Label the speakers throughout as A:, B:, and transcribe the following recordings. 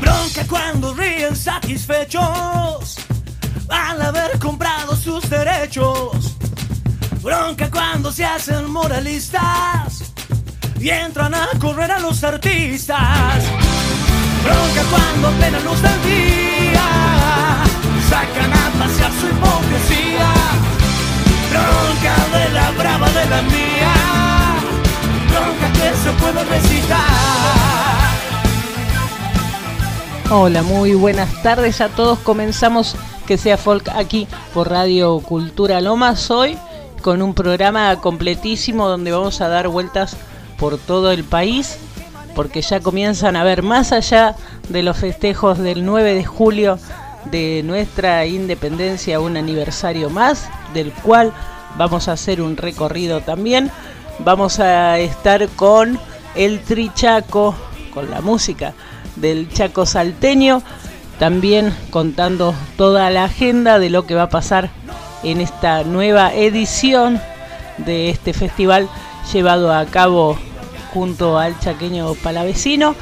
A: Bronca cuando ríen satisfechos al haber comprado sus derechos. Bronca cuando se hacen moralistas y entran a correr a los artistas. Bronca de la brava de la mía. Bronca que se recitar.
B: Hola, muy buenas tardes a todos. Comenzamos que sea folk aquí por Radio Cultura Lomas hoy con un programa completísimo donde vamos a dar vueltas por todo el país porque ya comienzan a ver más allá de los festejos del 9 de julio de nuestra independencia un aniversario más del cual vamos a hacer un recorrido también. Vamos a estar con el Trichaco, con la música del Chaco Salteño, también contando toda la agenda de lo que va a pasar en esta nueva edición de este festival llevado a cabo junto al chaqueño palavecino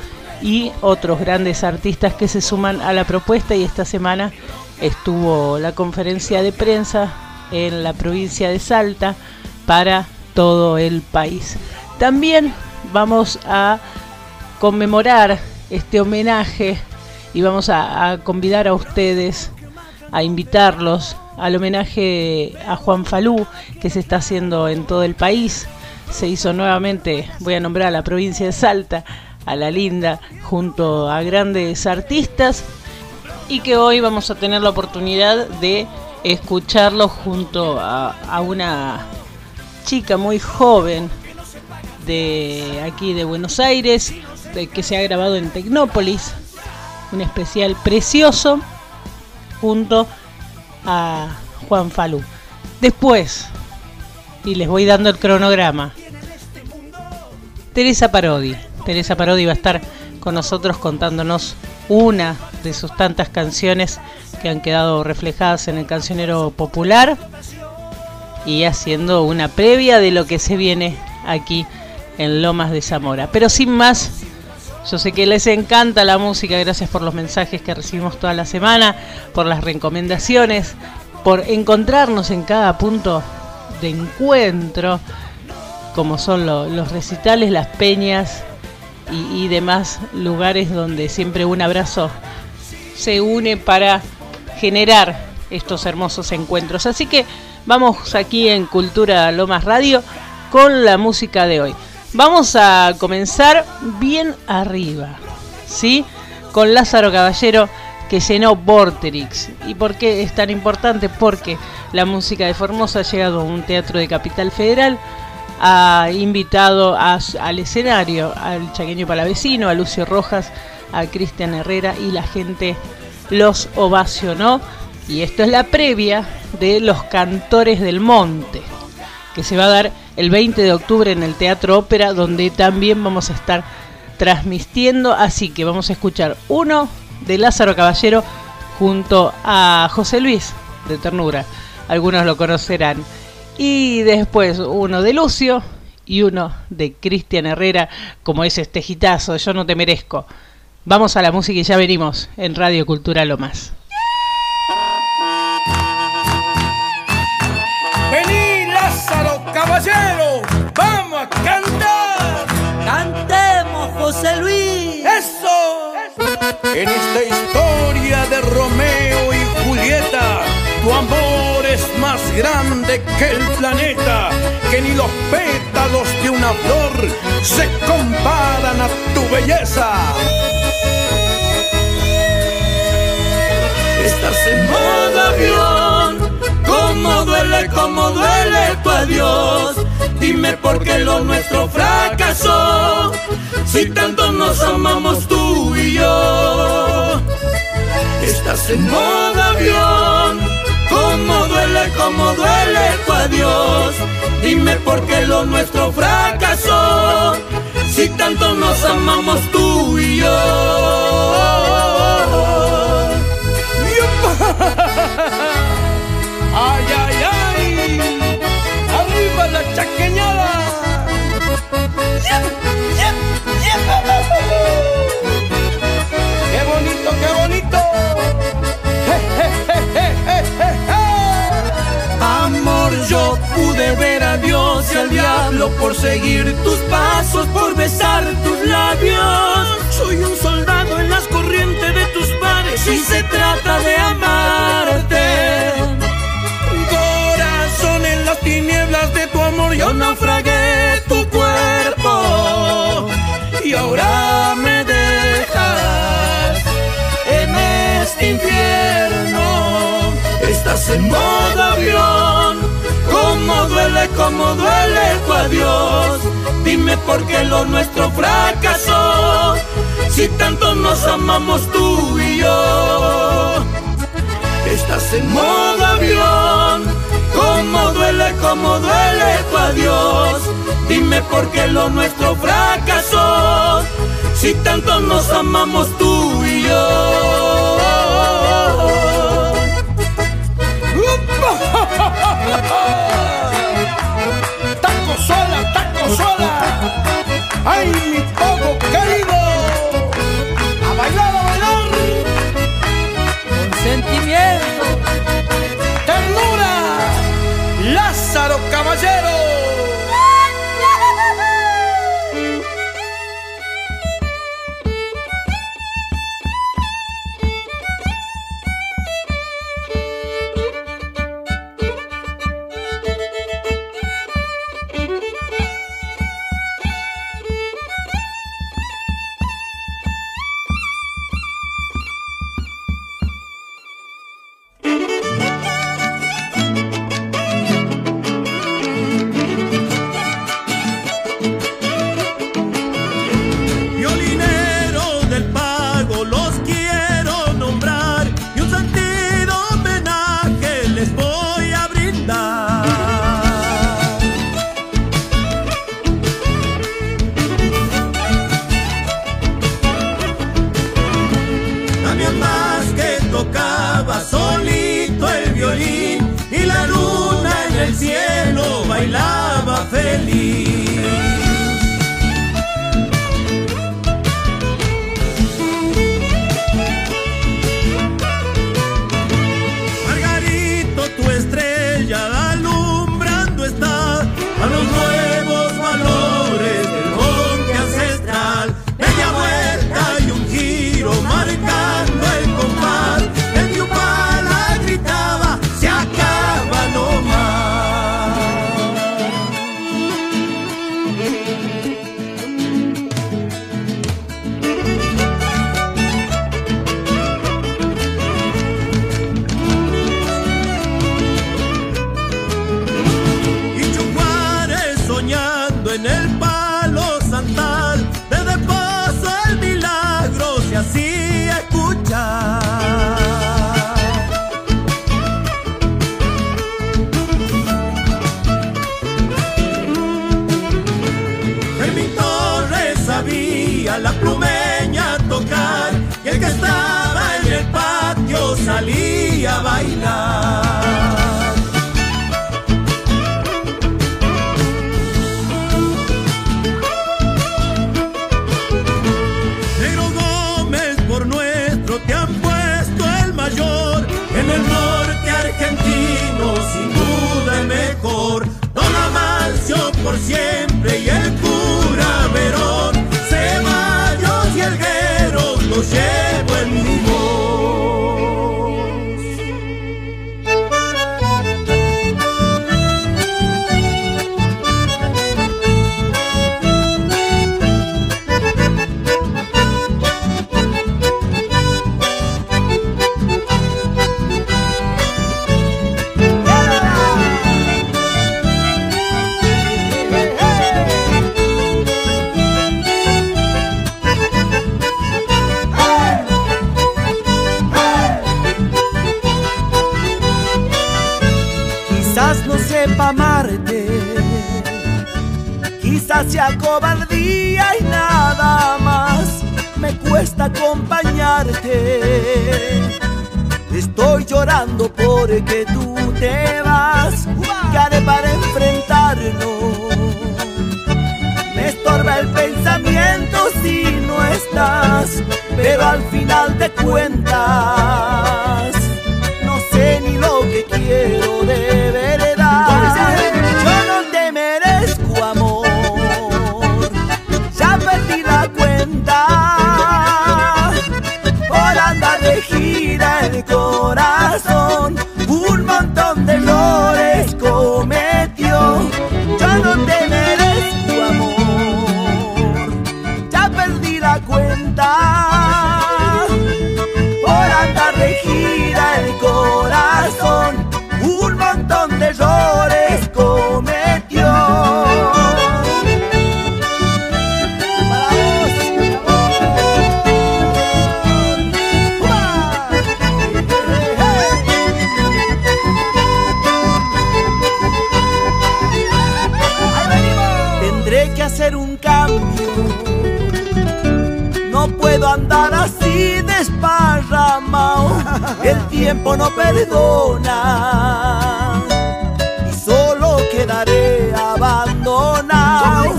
B: y otros grandes artistas que se suman a la propuesta y esta semana estuvo la conferencia de prensa en la provincia de Salta para todo el país. También vamos a conmemorar este homenaje y vamos a, a, convidar a ustedes, a invitarlos al homenaje a Juan Falú que se está haciendo en todo el país. Se hizo nuevamente, voy a nombrar a la provincia de Salta, a La Linda, junto a grandes artistas y que hoy vamos a tener la oportunidad de escucharlo junto a, una chica muy joven de aquí de Buenos Aires, de, que se ha grabado en Tecnópolis, un especial precioso junto a Juan Falú. Después, y les voy dando el cronograma, Teresa Parodi. Teresa Parodi va a estar con nosotros contándonos una de sus tantas canciones que han quedado reflejadas en el cancionero popular y haciendo una previa de lo que se viene aquí en Lomas de Zamora. Pero sin más, yo sé que les encanta la música, gracias por los mensajes que recibimos toda la semana, por las recomendaciones, por encontrarnos en cada punto de encuentro, como son lo, los recitales, las peñas y, y demás lugares donde siempre un abrazo se une para generar estos hermosos encuentros. Así que vamos aquí en Cultura Lomas Radio con la música de hoy. Vamos a comenzar bien arriba, ¿sí? Con Lázaro Caballero que llenó Vorterix. ¿Y por qué es tan importante? Porque la música de Formosa ha llegado a un teatro de Capital Federal, ha invitado a, al escenario al chaqueño palavecino, a Lucio Rojas, a Cristian Herrera y la gente los ovacionó. Y esto es la previa de Los Cantores del Monte, que se va a dar el 20 de octubre en el Teatro Ópera, donde también vamos a estar transmitiendo. Así que vamos a escuchar uno de Lázaro Caballero junto a José Luis de Ternura. Algunos lo conocerán. Y después uno de Lucio y uno de Cristian Herrera, como es este gitazo, yo no te merezco. Vamos a la música y ya venimos en Radio Cultura Lomas.
C: Vení, Lázaro Caballero, vamos En esta historia de Romeo y Julieta, tu amor es más grande que el planeta, que ni los pétalos de una flor se comparan a tu belleza.
A: Estás en modo avión, cómo duele, cómo duele tu adiós. Dime por qué lo nuestro fracasó, si tanto nos amamos tú y yo. Estás en modo avión, cómo duele, cómo duele tu adiós. Dime por qué lo nuestro fracasó, si tanto nos amamos tú y yo.
D: chaqueñada.
C: Yeah, yeah, yeah. Qué bonito, qué bonito.
A: Amor, yo pude ver a Dios y
D: al diablo por seguir tus pasos, por besar tus labios. Soy un soldado en las corrientes de tus bares y se trata de amarte. naufragué tu cuerpo y ahora me dejas en este infierno. Estás en modo avión, cómo duele, cómo duele tu adiós. Dime por qué lo nuestro fracasó, si tanto nos amamos tú y yo. Estás en modo avión duele como duele tu adiós. Dime por qué lo nuestro fracasó. Si tanto nos amamos tú y yo.
C: taco sola, taco sola. Ay, mi poco querido. A bailar, a bailar. Consentimiento. claro, caballero.
D: feliz. Y
E: desparramado, el tiempo no perdona. Y solo quedaré abandonado.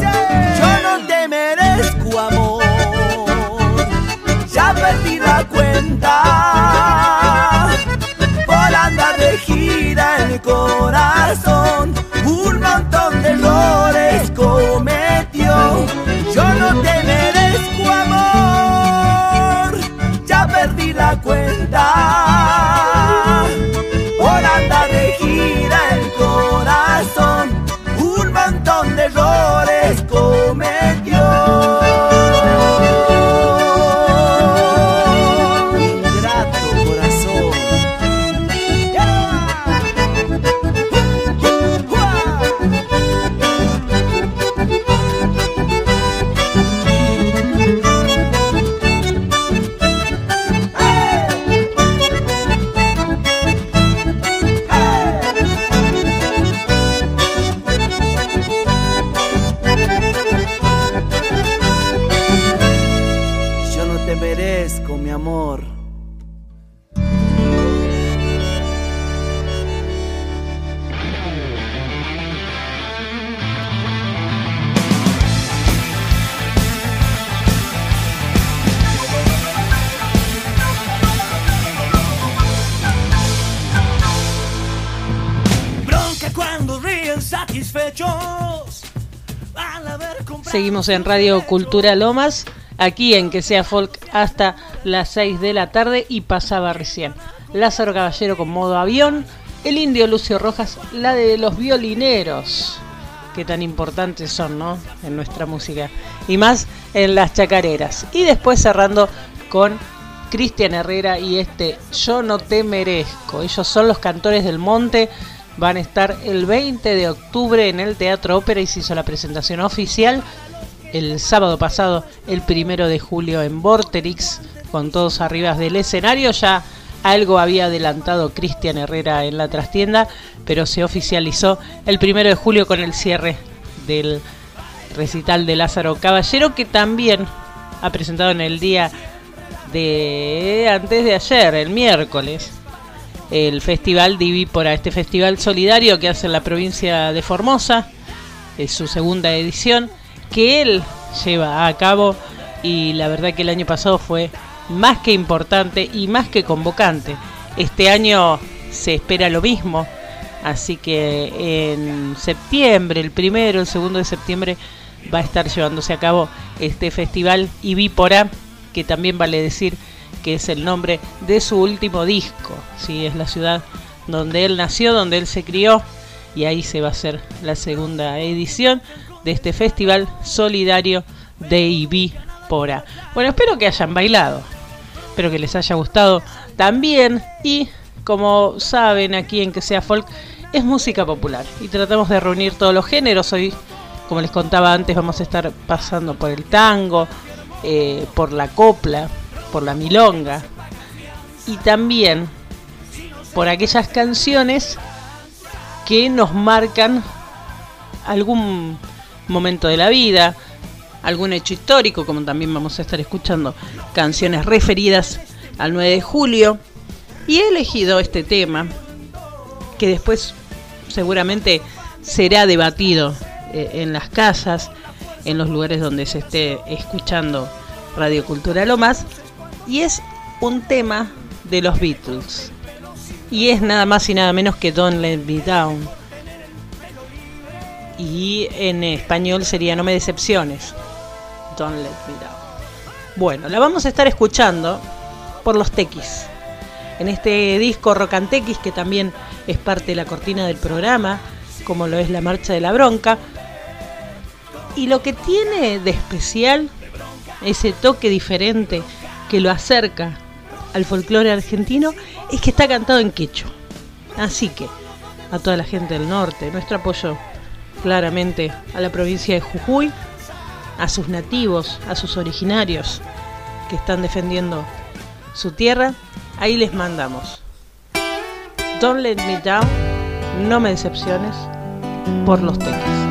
E: Yo no te merezco amor, ya perdí la cuenta. Por andar de gira el corazón, un montón
B: en Radio Cultura Lomas, aquí en Que Sea Folk hasta las 6 de la tarde y pasaba recién. Lázaro Caballero con modo avión, el indio Lucio Rojas, la de los violineros, que tan importantes son, ¿no? En nuestra música. Y más en las chacareras. Y después cerrando con Cristian Herrera y este Yo no te merezco. Ellos son los cantores del monte. Van a estar el 20 de octubre en el Teatro Ópera y se hizo la presentación oficial el sábado pasado, el primero de julio en Vorterix, con todos arriba del escenario. Ya algo había adelantado Cristian Herrera en la trastienda, pero se oficializó el primero de julio con el cierre del recital de Lázaro Caballero, que también ha presentado en el día de antes de ayer, el miércoles, el festival Divípora, este festival solidario que hace en la provincia de Formosa, es su segunda edición, que él lleva a cabo y la verdad que el año pasado fue más que importante y más que convocante. Este año se espera lo mismo, así que en septiembre, el primero, el segundo de septiembre, va a estar llevándose a cabo este festival Ivípora, que también vale decir que es el nombre de su último disco, ¿sí? es la ciudad donde él nació, donde él se crió, y ahí se va a hacer la segunda edición de este festival solidario de Ivípora. Bueno, espero que hayan bailado, espero que les haya gustado también, y como saben aquí en Que Sea Folk, es música popular, y tratamos de reunir todos los géneros, hoy como les contaba antes, vamos a estar pasando por el tango, eh, por la copla, por la milonga. Y también por aquellas canciones que nos marcan algún momento de la vida, algún hecho histórico, como también vamos a estar escuchando canciones referidas al 9 de julio. Y he elegido este tema, que después seguramente será debatido eh, en las casas, en los lugares donde se esté escuchando Radio Cultura Lomas, y es un tema de los Beatles. Y es nada más y nada menos que Don't Let Me Down. Y en español sería No me decepciones. Don't Let Me Down. Bueno, la vamos a estar escuchando por los Tequis. En este disco Rocantequis, que también es parte de la cortina del programa, como lo es la Marcha de la Bronca. Y lo que tiene de especial, ese toque diferente que lo acerca al folclore argentino, es que está cantado en quechua. Así que, a toda la gente del norte, nuestro apoyo claramente a la provincia de Jujuy, a sus nativos, a sus originarios que están defendiendo su tierra, ahí les mandamos. Don't let me down, no me decepciones, por los teques.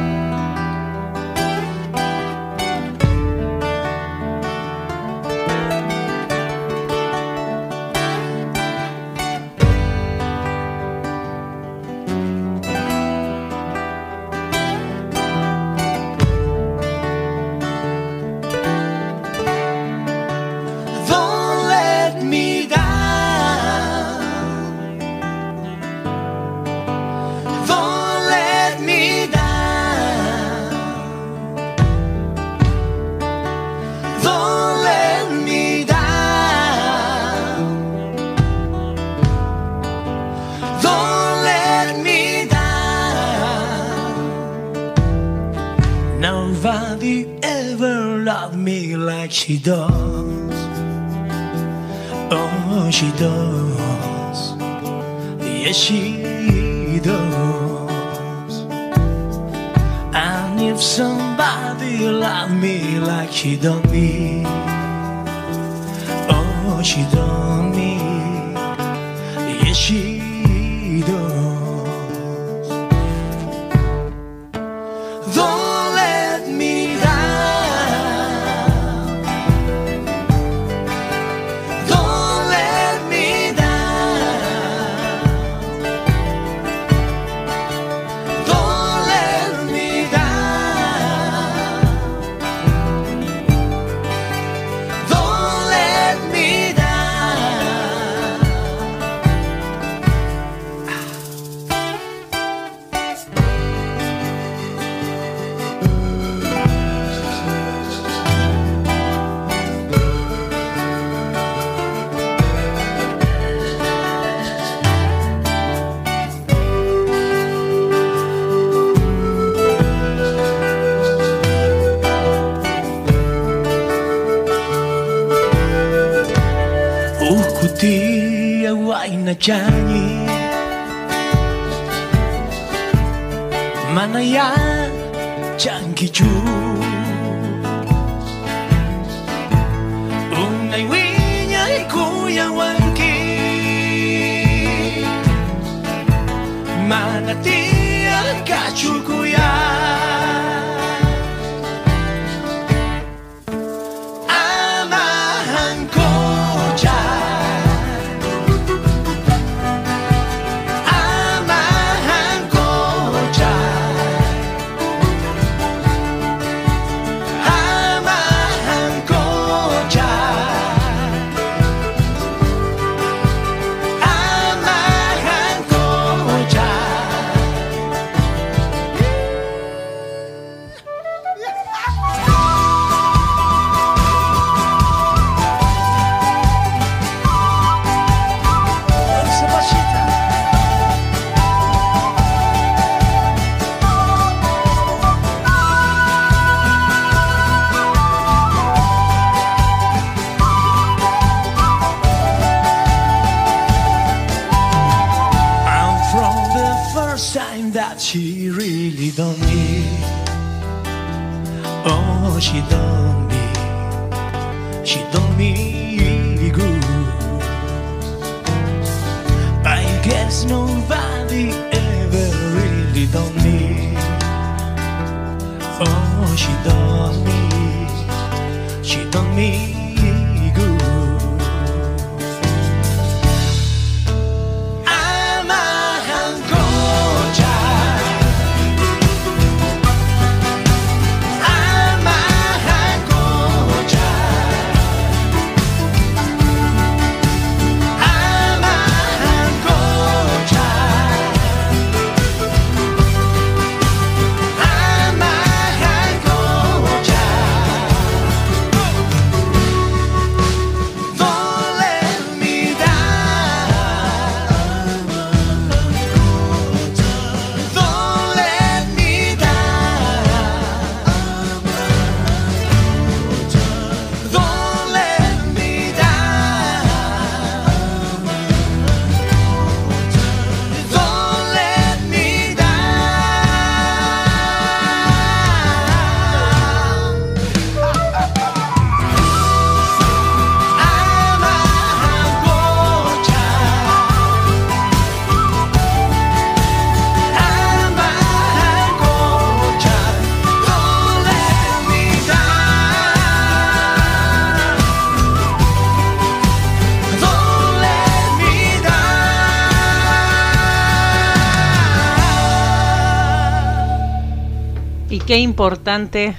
B: qué importante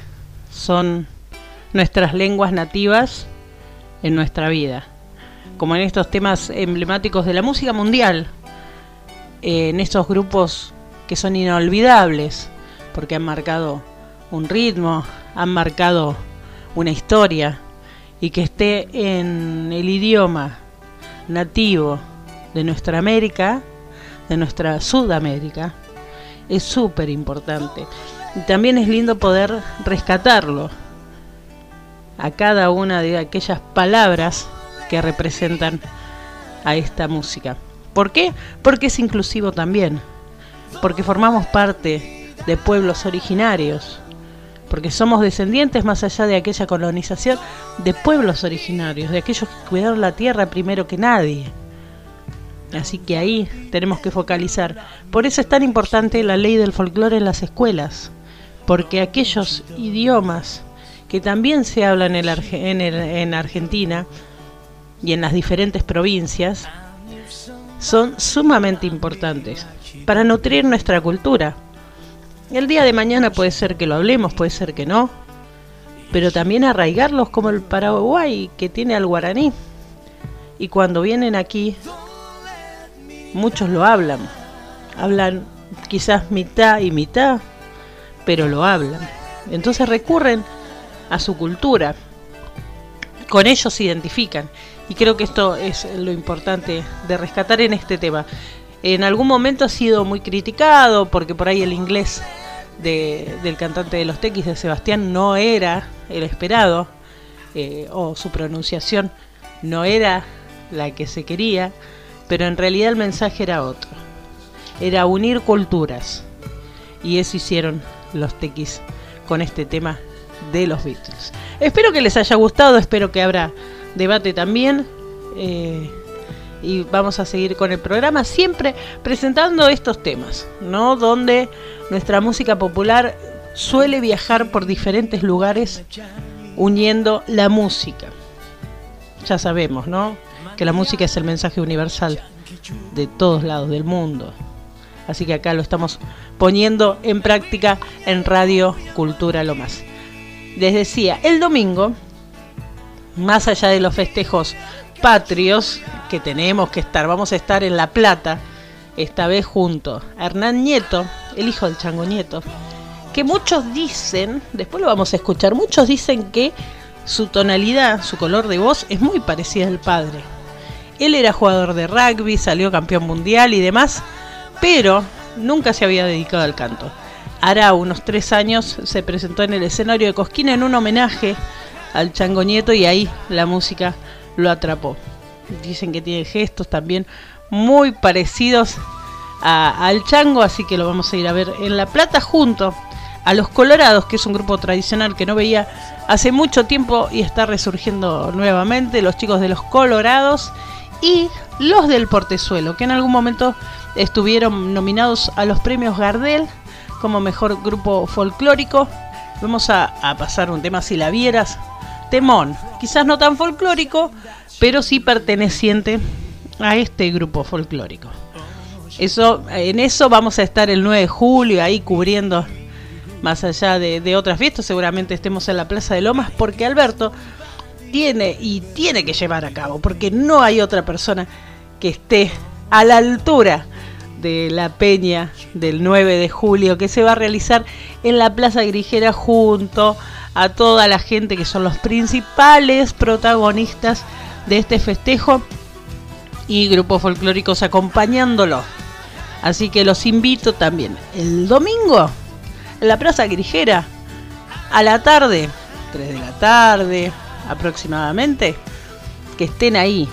B: son nuestras lenguas nativas en nuestra vida, como en estos temas emblemáticos de la música mundial, eh, en estos grupos que son inolvidables, porque han marcado un ritmo, han marcado una historia, y que esté en el idioma nativo de nuestra América, de nuestra Sudamérica, es súper importante también es lindo poder rescatarlo a cada una de aquellas palabras que representan a esta música. ¿Por qué? Porque es inclusivo también, porque formamos parte de pueblos originarios, porque somos descendientes más allá de aquella colonización de pueblos originarios, de aquellos que cuidaron la tierra primero que nadie. Así que ahí tenemos que focalizar. Por eso es tan importante la ley del folclore en las escuelas porque aquellos idiomas que también se hablan en, en, Argentina y en las diferentes provincias son sumamente importantes para nutrir nuestra cultura. El día de mañana puede ser que lo hablemos, puede ser que no, pero también arraigarlos como el Paraguay que tiene al guaraní. Y cuando vienen aquí muchos lo hablan. Hablan quizás mitad y mitad, pero lo hablan. Entonces recurren a su cultura. Con ellos se identifican. Y creo que esto es lo importante de rescatar en este tema. En algún momento ha sido muy criticado porque por ahí el inglés del cantante de los Tequis de Sebastián no era el esperado eh, o su pronunciación no era la que se quería pero en realidad el mensaje era otro. Era unir culturas. Y eso hicieron los tequis con este tema de los Beatles. Espero que les haya gustado, espero que habrá debate también. Eh, y vamos a seguir con el programa, siempre presentando estos temas, ¿no? Donde nuestra música popular suele viajar por diferentes lugares uniendo la música. Ya sabemos, ¿no? que la música es el mensaje universal de todos lados del mundo. Así que acá lo estamos poniendo en práctica en Radio Cultura Lo Más. Les decía, el domingo, más allá de los festejos patrios que tenemos que estar, vamos a estar en La Plata, esta vez junto a Hernán Nieto, el hijo del Chango Nieto, que muchos dicen, después lo vamos a escuchar, muchos dicen que su tonalidad, su color de voz es muy parecida al padre. Él era jugador de rugby, salió campeón mundial y demás, pero nunca se había dedicado al canto. Hará unos tres años se presentó en el escenario de Cosquina en un homenaje al Chango Nieto y ahí la música lo atrapó. Dicen que tiene gestos también muy parecidos al Chango, así que lo vamos a ir a ver en La Plata junto a Los Colorados, que es un grupo tradicional que no veía hace mucho tiempo y está resurgiendo nuevamente, los chicos de Los Colorados y los del Portezuelo, que en algún momento estuvieron nominados a los premios Gardel como mejor grupo folclórico. Vamos a, pasar un tema si la vieras. Temón, quizás no tan folclórico, pero sí perteneciente a este grupo folclórico. Eso, en eso vamos a estar el 9 de julio ahí cubriendo más allá de, de otras fiestas. Seguramente estemos en la Plaza de Lomas porque Alberto tiene y tiene que llevar a cabo, porque no hay otra persona que esté a la altura de la peña del 9 de julio que se va a realizar en la Plaza Grigera junto a toda la gente que son los principales protagonistas de este festejo y grupos folclóricos acompañándolo. Así que los invito también el domingo en la Plaza Grigera a la tarde, 3 de la tarde, aproximadamente, que estén ahí.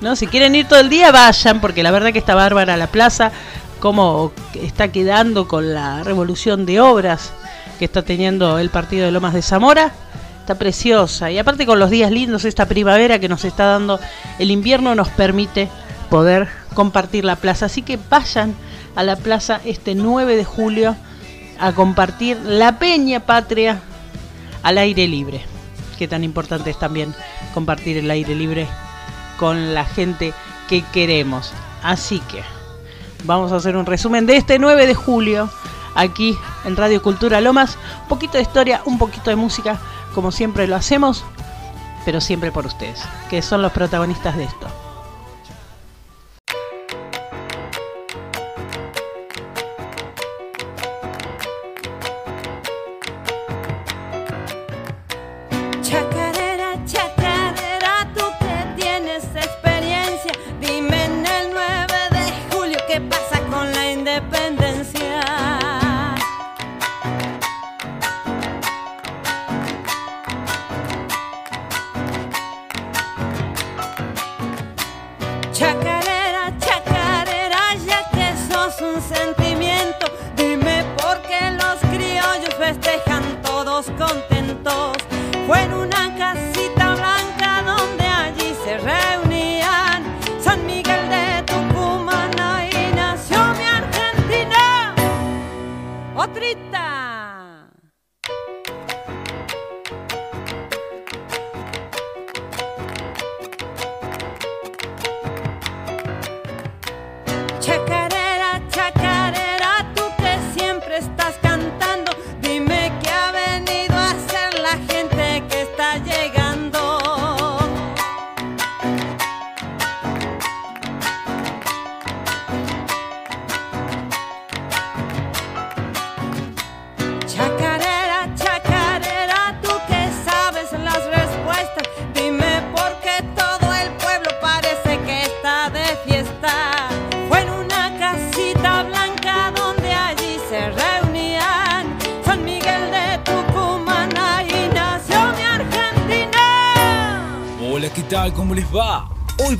B: ¿No? Si quieren ir todo el día, vayan, porque la verdad que está bárbara la plaza, como está quedando con la revolución de obras que está teniendo el partido de Lomas de Zamora. Está preciosa. Y aparte con los días lindos, esta primavera que nos está dando el invierno nos permite poder compartir la plaza. Así que vayan a la plaza este 9 de julio a compartir la Peña Patria al aire libre que tan importante es también compartir el aire libre con la gente que queremos. Así que vamos a hacer un resumen de este 9 de julio aquí en Radio Cultura Lomas. Un poquito de historia, un poquito de música, como siempre lo hacemos, pero siempre por ustedes, que son los protagonistas de esto.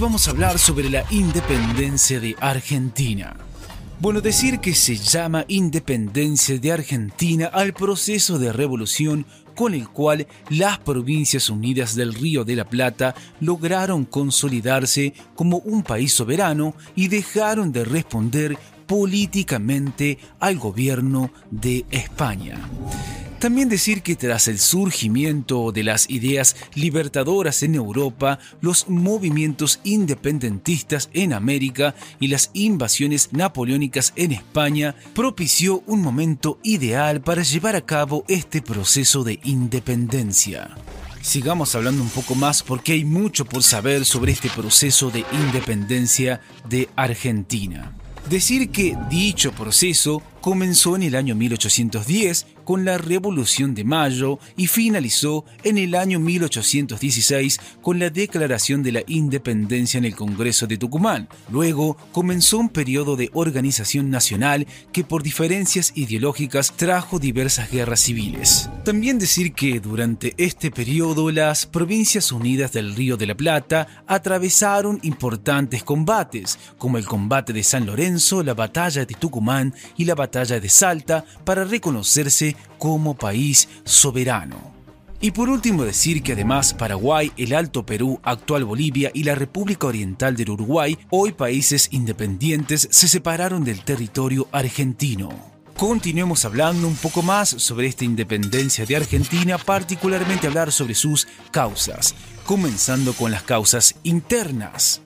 F: Vamos a hablar sobre la independencia de Argentina. Bueno, decir que se llama independencia de Argentina al proceso de revolución con el cual las provincias unidas del Río de la Plata lograron consolidarse como un país soberano y dejaron de responder políticamente al gobierno de España. También decir que tras el surgimiento de las ideas libertadoras en Europa, los movimientos independentistas en América y las invasiones napoleónicas en España propició un momento ideal para llevar a cabo este proceso de independencia. Sigamos hablando un poco más porque hay mucho por saber sobre este proceso de independencia de Argentina. Decir que dicho proceso comenzó en el año 1810 con la Revolución de Mayo y finalizó en el año 1816 con la declaración de la independencia en el Congreso de Tucumán. Luego comenzó un periodo de organización nacional que por diferencias ideológicas trajo diversas guerras civiles. También decir que durante este periodo las provincias unidas del Río de la Plata atravesaron importantes combates, como el combate de San Lorenzo, la batalla de Tucumán y la batalla de Salta, para reconocerse como país soberano. Y por último decir que además Paraguay, el Alto Perú, actual Bolivia y la República Oriental del Uruguay, hoy países independientes, se separaron del territorio argentino. Continuemos hablando un poco más sobre esta independencia de Argentina, particularmente hablar sobre sus causas, comenzando con las causas internas.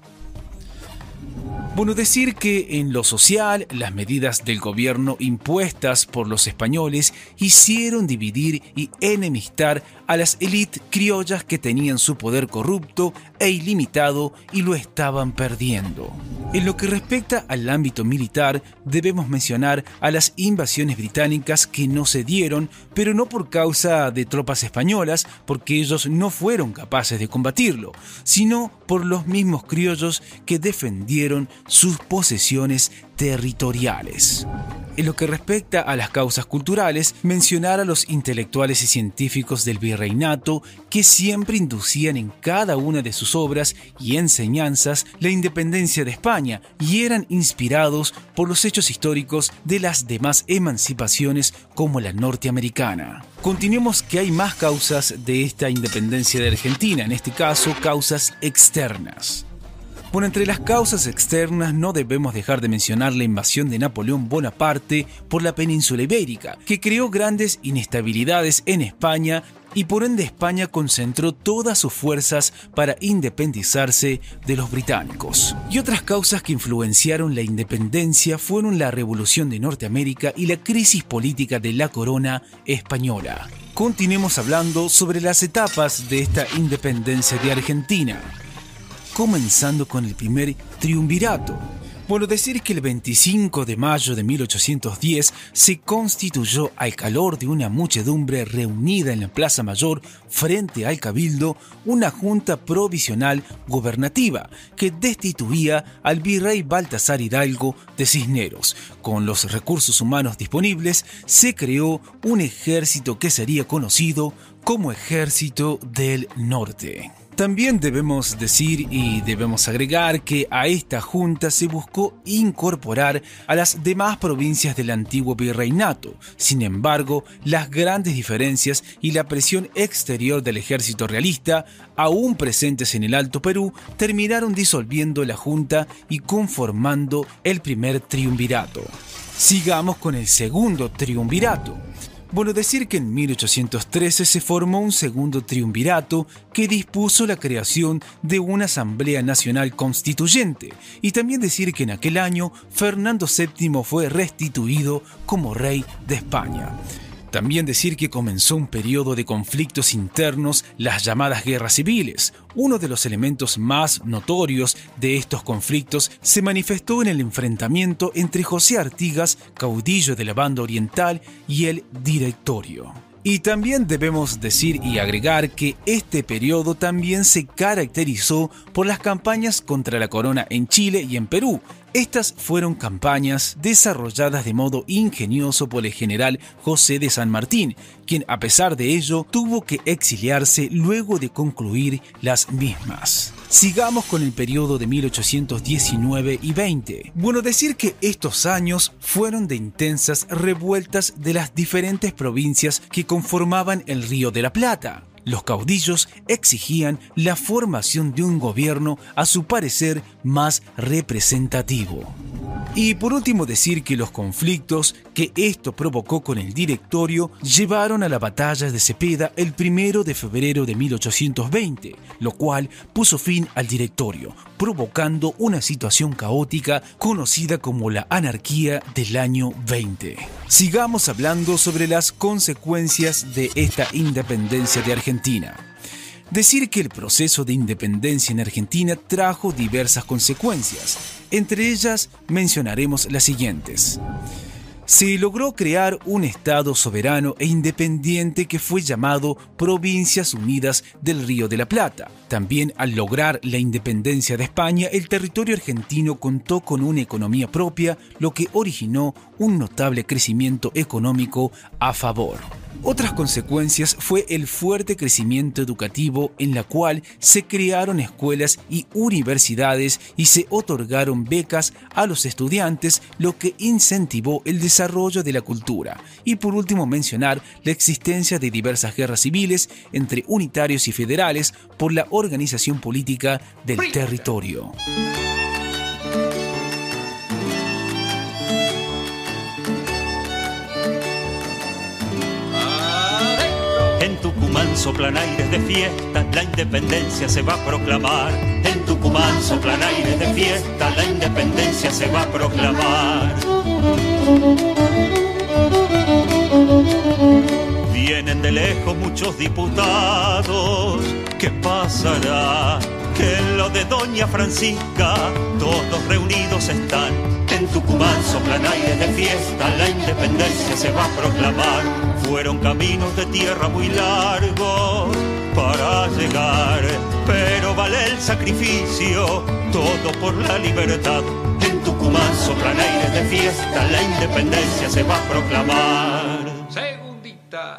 F: Bueno, decir que en lo social las medidas del gobierno impuestas por los españoles hicieron dividir y enemistar a las élites criollas que tenían su poder corrupto e ilimitado y lo estaban perdiendo. En lo que respecta al ámbito militar, debemos mencionar a las invasiones británicas que no se dieron, pero no por causa de tropas españolas, porque ellos no fueron capaces de combatirlo, sino por los mismos criollos que defendieron sus posesiones territoriales. En lo que respecta a las causas culturales, mencionar a los intelectuales y científicos del virreinato que siempre inducían en cada una de sus obras y enseñanzas la independencia de España y eran inspirados por los hechos históricos de las demás emancipaciones como la norteamericana. Continuemos que hay más causas de esta independencia de Argentina, en este caso causas externas. Bueno, entre las causas externas no debemos dejar de mencionar la invasión de Napoleón Bonaparte por la península ibérica, que creó grandes inestabilidades en España y por ende España concentró todas sus fuerzas para independizarse de los británicos. Y otras causas que influenciaron la independencia fueron la Revolución de Norteamérica y la crisis política de la corona española. Continuemos hablando sobre las etapas de esta independencia de Argentina comenzando con el primer triunvirato. Bueno, decir que el 25 de mayo de 1810 se constituyó al calor de una muchedumbre reunida en la Plaza Mayor frente al Cabildo una junta provisional gobernativa que destituía al virrey Baltasar Hidalgo de Cisneros. Con los recursos humanos disponibles se creó un ejército que sería conocido como Ejército del Norte. También debemos decir y debemos agregar que a esta junta se buscó incorporar a las demás provincias del antiguo virreinato. Sin embargo, las grandes diferencias y la presión exterior del ejército realista, aún presentes en el Alto Perú, terminaron disolviendo la junta y conformando el primer triunvirato. Sigamos con el segundo triunvirato. Bueno, decir que en 1813 se formó un segundo triunvirato que dispuso la creación de una Asamblea Nacional Constituyente y también decir que en aquel año Fernando VII fue restituido como rey de España. También decir que comenzó un periodo de conflictos internos, las llamadas guerras civiles. Uno de los elementos más notorios de estos conflictos se manifestó en el enfrentamiento entre José Artigas, caudillo de la banda oriental, y el directorio. Y también debemos decir y agregar que este periodo también se caracterizó por las campañas contra la corona en Chile y en Perú, estas fueron campañas desarrolladas de modo ingenioso por el general José de San Martín, quien a pesar de ello tuvo que exiliarse luego de concluir las mismas. Sigamos con el periodo de 1819 y 20. Bueno, decir que estos años fueron de intensas revueltas de las diferentes provincias que conformaban el Río de la Plata. Los caudillos exigían la formación de un gobierno a su parecer más representativo. Y por último decir que los conflictos que esto provocó con el directorio llevaron a la batalla de Cepeda el primero de febrero de 1820, lo cual puso fin al directorio, provocando una situación caótica conocida como la anarquía del año 20. Sigamos hablando sobre las consecuencias de esta independencia de Argentina. Decir que el proceso de independencia en Argentina trajo diversas consecuencias. Entre ellas mencionaremos las siguientes se logró crear un Estado soberano e independiente que fue llamado Provincias Unidas del Río de la Plata. También al lograr la independencia de España, el territorio argentino contó con una economía propia, lo que originó un notable crecimiento económico a favor. Otras consecuencias fue el fuerte crecimiento educativo en la cual se crearon escuelas y universidades y se otorgaron becas a los estudiantes, lo que incentivó el desarrollo de la cultura. Y por último mencionar la existencia de diversas guerras civiles entre unitarios y federales por la organización política del territorio.
G: En Tucumán soplan aires de fiesta, la independencia se va a proclamar. En Tucumán soplan aires de fiesta, la independencia se va a proclamar. Vienen de lejos muchos diputados, ¿qué pasará? Que en lo de Doña Francisca todos reunidos están. En Tucumán soplan aires de fiesta, la independencia se va a proclamar. Fueron caminos de tierra muy largos para llegar, pero vale el sacrificio, todo por la libertad. En Tucumán soplan aires de fiesta, la independencia se va a proclamar.
H: Segundita.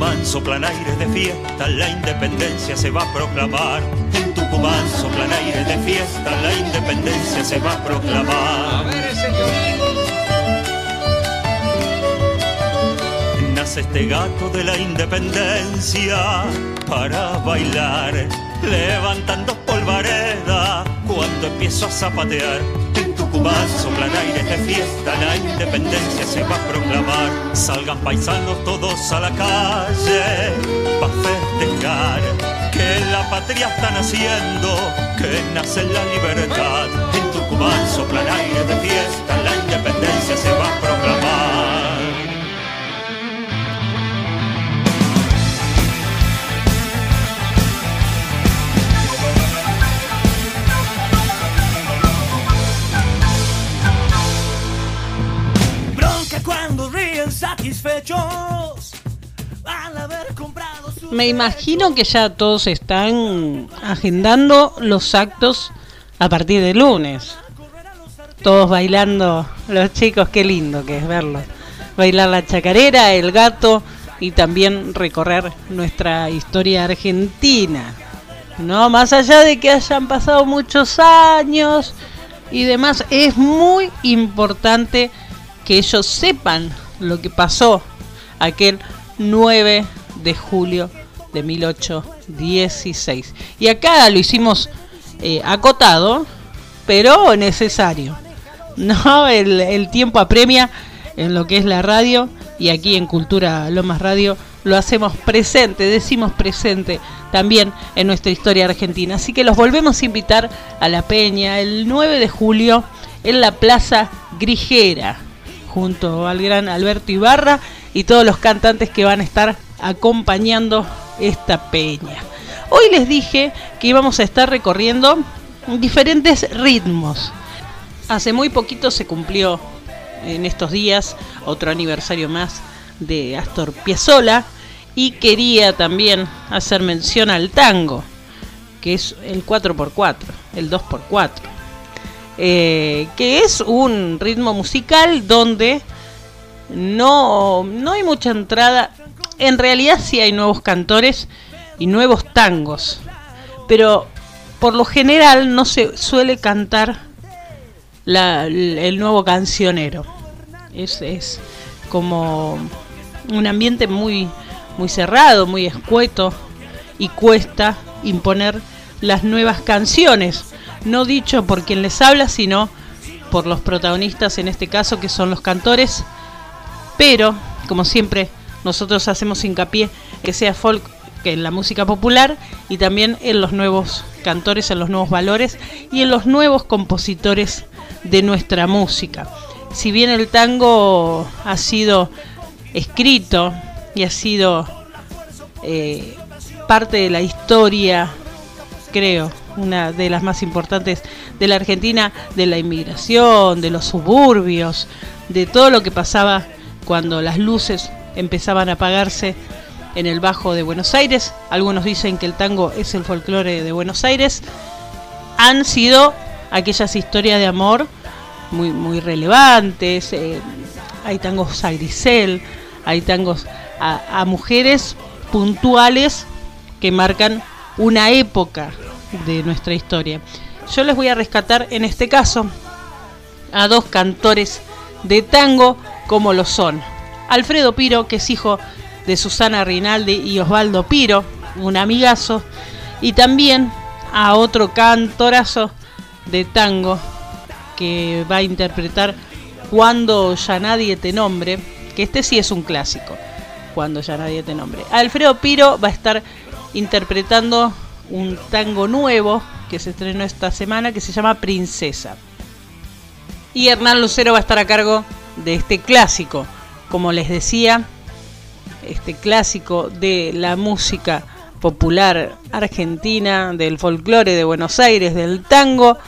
G: Tucumán soplan aires de fiesta, la independencia se va a proclamar. En Tucumán soplan aires de fiesta, la independencia se va a proclamar.
H: A ver, señor.
G: Nace este gato de la independencia para bailar, levantando polvareda cuando empiezo a zapatear. En Tucumán soplan aires de fiesta, la independencia se va a proclamar. Salgan paisanos todos a la calle para festejar que la patria está naciendo, que nace la libertad. En Tucumán soplan aires de fiesta, la independencia se va a proclamar.
E: Satisfechos al haber comprado su
B: Me imagino que ya todos están agendando los actos a partir de lunes. todos bailando, los chicos, qué lindo que es verlos. Bailar la chacarera, el gato y también recorrer nuestra historia argentina. No, más allá de que hayan pasado muchos años y demás, es muy importante que ellos sepan lo que pasó aquel 9 de julio de 1816. Y acá lo hicimos eh, acotado, pero necesario. No, el, el tiempo apremia en lo que es la radio y aquí en Cultura Lomas Radio lo hacemos presente, decimos presente también en nuestra historia argentina. Así que los volvemos a invitar a la Peña el 9 de julio en la Plaza Grigera, junto al gran Alberto Ibarra y todos los cantantes que van a estar acompañando esta peña. Hoy les dije que íbamos a estar recorriendo diferentes ritmos. Hace muy poquito se cumplió en estos días otro aniversario más de Astor Piazzolla y quería también hacer mención al tango, que es el 4x4, el 2x4, eh, que es un ritmo musical donde no, no hay mucha entrada, en realidad sí hay nuevos cantores y nuevos tangos, pero por lo general no se suele cantar el nuevo cancionero. Es, es como un ambiente muy, muy cerrado, muy escueto y cuesta imponer las nuevas canciones, no dicho por quien les habla, sino por los protagonistas en este caso que son los cantores, pero como siempre nosotros hacemos hincapié que sea folk que en la música popular y también en los nuevos cantores, en los nuevos valores y en los nuevos compositores de nuestra música. Si bien el tango ha sido escrito y ha sido eh, parte de la historia, creo, una de las más importantes de la Argentina, de la inmigración, de los suburbios, de todo lo que pasaba cuando las luces empezaban a apagarse en el Bajo de Buenos Aires. Algunos dicen que el tango es el folclore de Buenos Aires. Han sido aquellas historias de amor muy, muy relevantes. Eh, hay tangos a Grisel, hay tangos a, mujeres puntuales que marcan una época de nuestra historia. Yo les voy a rescatar en este caso a dos cantores de tango como lo son Alfredo Piro, que es hijo de Susana Rinaldi y Osvaldo Piro, un amigazo, y también a otro cantorazo de tango que va a interpretar Cuando ya nadie te nombre, que este sí es un clásico, Cuando ya nadie te nombre. Alfredo Piro va a estar interpretando un tango nuevo que se estrenó esta semana que se llama Princesa. Y Hernán Lucero va a estar a cargo de este clásico, como les decía, este clásico de la música popular argentina, del folclore de Buenos Aires, del tango,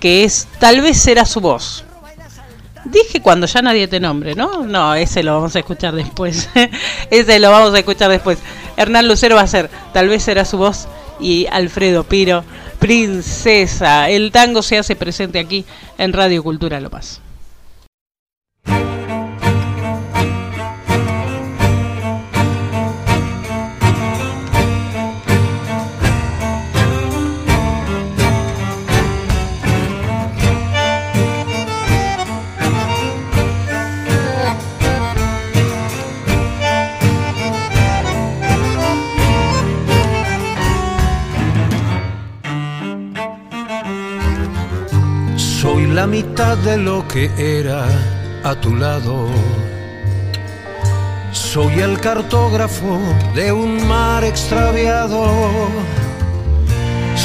B: que es Tal vez será su voz. Dije cuando ya nadie te nombre, ¿no? No, ese lo vamos a escuchar después. ese lo vamos a escuchar después. Hernán Lucero va a ser Tal vez será su voz y Alfredo Piro, Princesa. El tango se hace presente aquí en Radio Cultura Lo Paz.
I: La mitad de lo que era a tu lado. Soy el cartógrafo de un mar extraviado.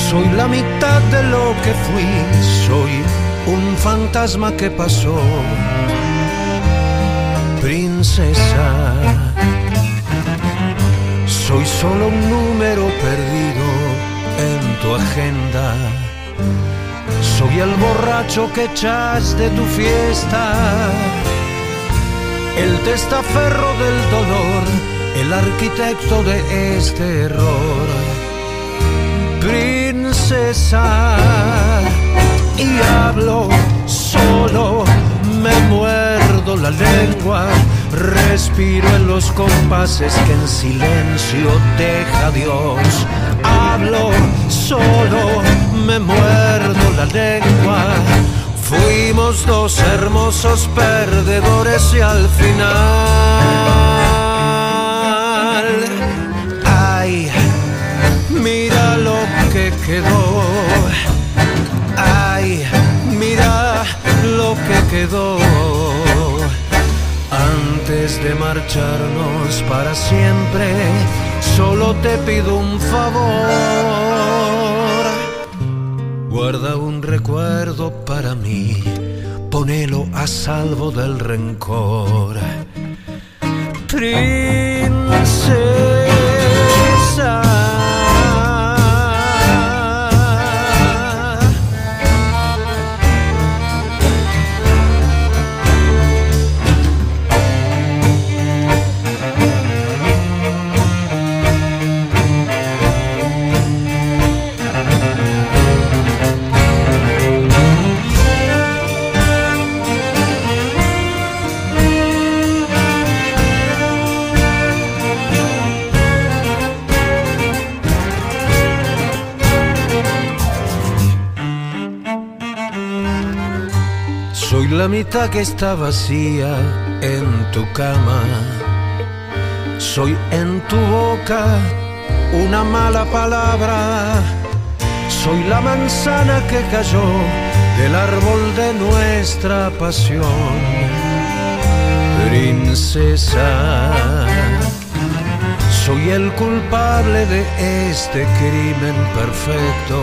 I: Soy la mitad de lo que fui, soy un fantasma que pasó. Princesa, soy solo un número perdido en tu agenda soy el borracho que echas de tu fiesta, el testaferro del dolor, el arquitecto de este error. Princesa, y hablo solo, me muerdo la lengua, respiro en los compases que en silencio deja Dios. Hablo solo, me muerdo la lengua. Fuimos dos hermosos perdedores y al final, ay, mira lo que quedó. Ay, mira lo que quedó. Antes de marcharnos para siempre, solo te pido un favor. Guarda un recuerdo para mí, ponelo a salvo del rencor. Princesa. La mitad que está vacía en tu cama. Soy en tu boca una mala palabra. Soy la manzana que cayó del árbol de nuestra pasión. Princesa, soy el culpable de este crimen perfecto.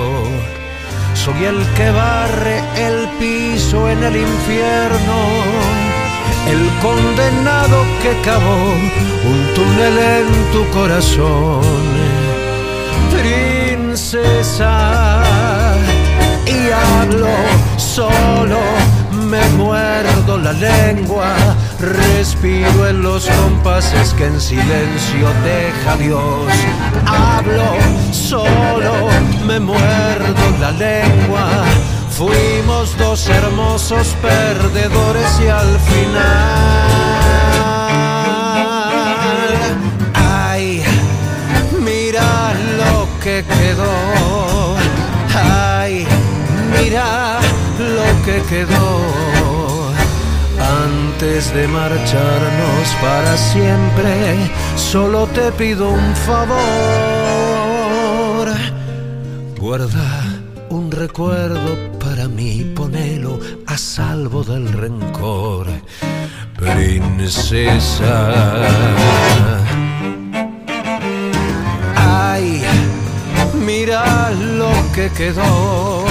I: Soy el que barre el piso en el infierno, el condenado que cavó un túnel en tu corazón. Princesa, y hablo solo, me muerdo la lengua, respiro en los compases que en silencio deja Dios. Hablo solo, me muerdo la lengua. Fuimos dos hermosos perdedores y al final, ay, mira lo que quedó. Ay, mira lo que quedó. Antes de marcharnos para siempre, solo te pido un favor. Guarda un recuerdo para mí, ponelo a salvo del rencor. Princesa. Ay, mira lo que quedó.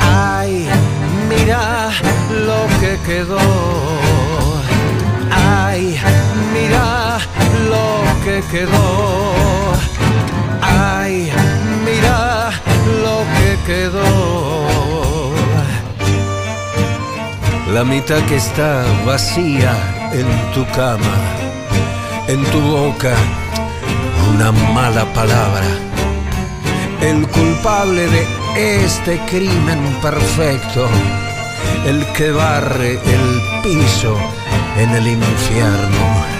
I: Ay, mira lo que quedó. Ay, mira lo que quedó. Ay, mira lo que quedó. La mitad que está vacía en tu cama, en tu boca, una mala palabra. El culpable de este crimen perfecto, el que barre el piso en el infierno.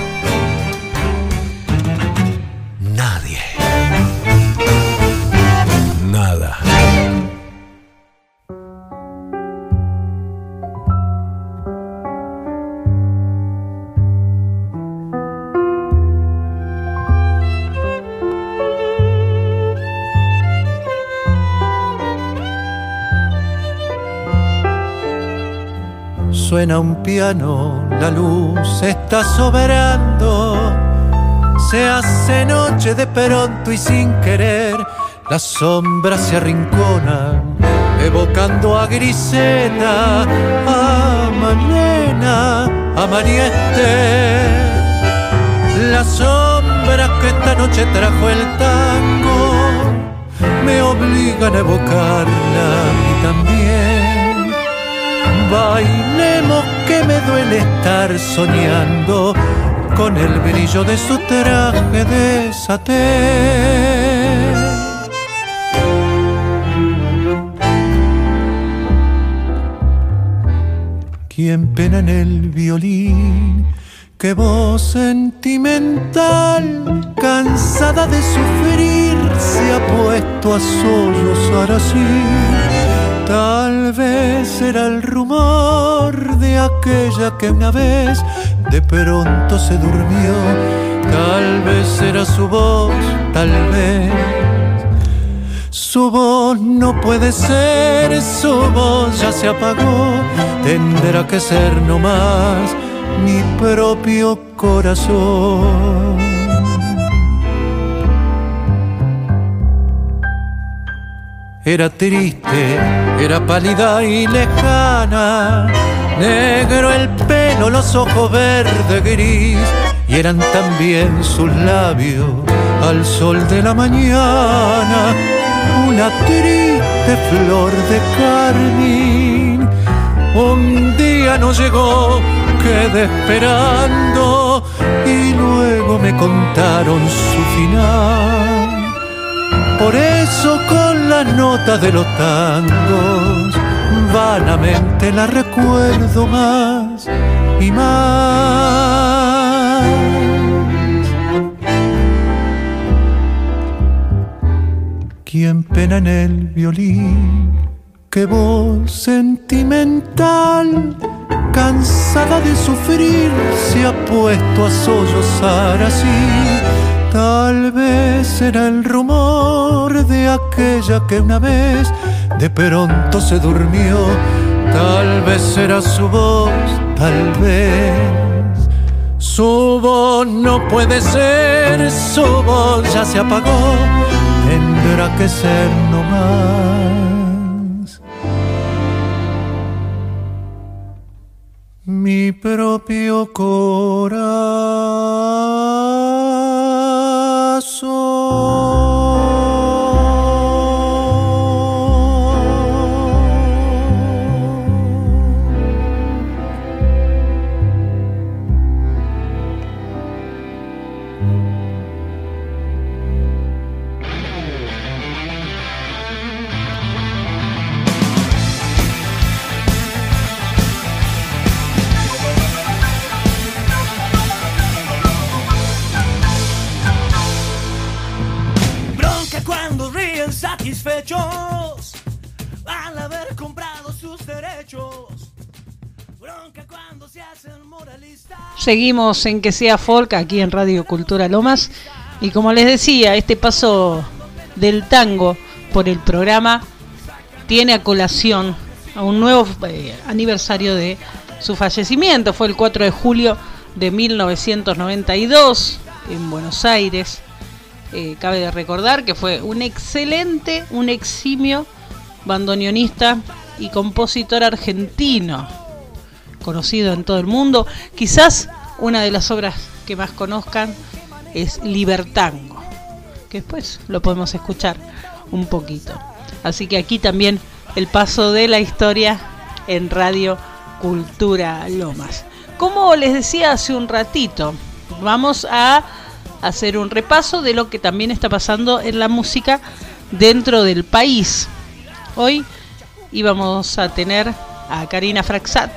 J: Piano, la luz está soberando. Se hace noche de pronto y sin querer, las sombras se arrinconan, evocando a Griseta, a Malena, a Mariette. La sombra que esta noche trajo el tango me obligan a evocarla y también Bailemos me duele estar soñando con el brillo de su traje de satén. Quien pena en el violín, Qué voz sentimental, cansada de sufrir, se ha puesto a sollozar así Tal vez era el rumor de aquella que una vez de pronto se durmió. Tal vez era su voz, tal vez. Su voz no puede ser, su voz ya se apagó. Tendrá que ser nomás mi propio corazón. Era triste, era pálida y lejana, negro el pelo, los ojos verde gris, y eran también sus labios al sol de la mañana, una triste flor de carmín. Un día no llegó, quedé esperando y luego me contaron su final. Por eso con la nota de los tangos vanamente la recuerdo más y más. Quien pena en el violín, qué voz sentimental, cansada de sufrir, se ha puesto a sollozar así. Tal vez era el rumor de aquella que una vez de pronto se durmió. Tal vez era su voz, tal vez. Su voz no puede ser, su voz ya se apagó. Tendrá que ser nomás. Mi propio
K: Bronca
B: Seguimos en que sea folk aquí en Radio Cultura Lomas y como les decía, este paso del tango por el programa tiene a colación a un nuevo eh, aniversario de su fallecimiento. Fue el 4 de julio de 1992 en Buenos Aires. Eh, cabe de recordar que fue un excelente, un eximio bandoneonista y compositor argentino, conocido en todo el mundo. Quizás una de las obras que más conozcan es Libertango, que después lo podemos escuchar un poquito. Así que aquí también el paso de la historia en Radio Cultura Lomas. Como les decía hace un ratito, vamos a hacer un repaso de lo que también está pasando en la música dentro del país. Hoy íbamos a tener a Karina Fraxat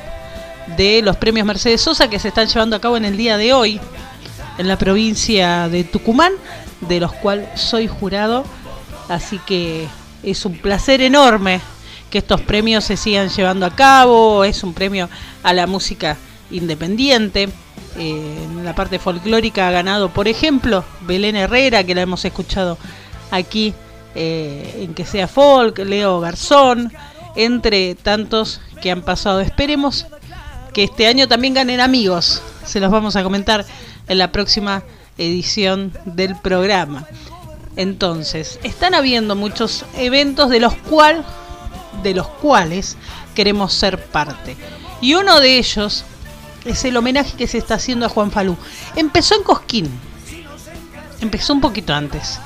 B: de los premios Mercedes Sosa que se están llevando a cabo en el día de hoy en la provincia de Tucumán, de los cuales soy jurado. Así que es un placer enorme que estos premios se sigan llevando a cabo. Es un premio a la música independiente. Eh, en la parte folclórica ha ganado, por ejemplo, Belén Herrera, que la hemos escuchado aquí eh, en que sea folk, Leo Garzón, entre tantos que han pasado. Esperemos que este año también ganen amigos. Se los vamos a comentar en la próxima edición del programa. Entonces, están habiendo muchos eventos de los cual de los cuales queremos ser parte. Y uno de ellos es el homenaje que se está haciendo a Juan Falú. Empezó en Cosquín. Empezó un poquito antes.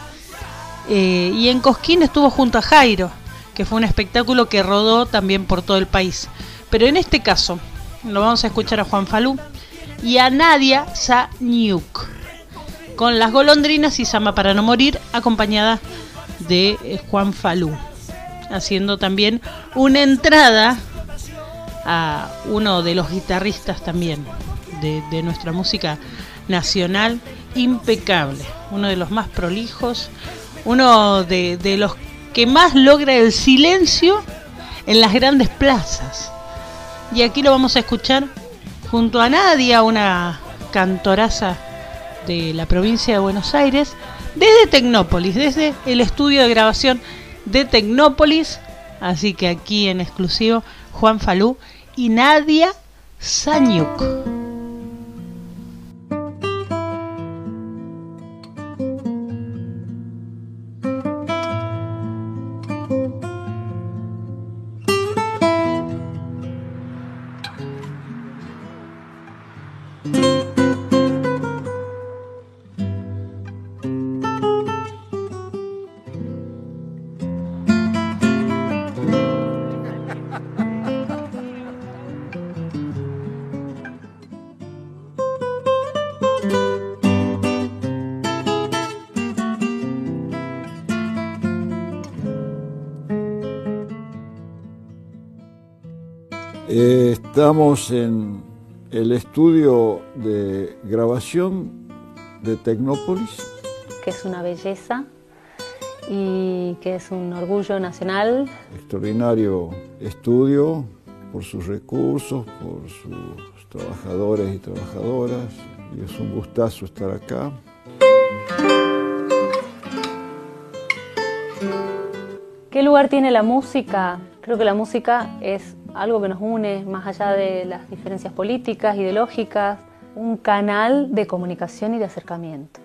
B: Eh, y en Cosquín estuvo junto a Jairo, que fue un espectáculo que rodó también por todo el país. Pero en este caso, lo vamos a escuchar a Juan Falú y a Nadia Saniuk con las golondrinas y Sama para no morir, acompañada de eh, Juan Falú, haciendo también una entrada a uno de los guitarristas también de, nuestra música nacional, impecable, uno de los más prolijos, uno de los que más logra el silencio en las grandes plazas. Y aquí lo vamos a escuchar junto a Nadia, una cantoraza de la provincia de Buenos Aires, desde Tecnópolis, desde el estudio de grabación de Tecnópolis. Así que aquí en exclusivo Juan Falú y Nadia Sañuk.
L: Estamos en el estudio de grabación de Tecnópolis.
M: que es una belleza y que es un orgullo nacional.
L: Extraordinario estudio por sus recursos, por sus trabajadores y trabajadoras. Y es un gustazo estar acá.
M: ¿Qué lugar tiene la música? Creo que la música es algo que nos une más allá de las diferencias políticas, ideológicas, un canal de comunicación y de acercamiento.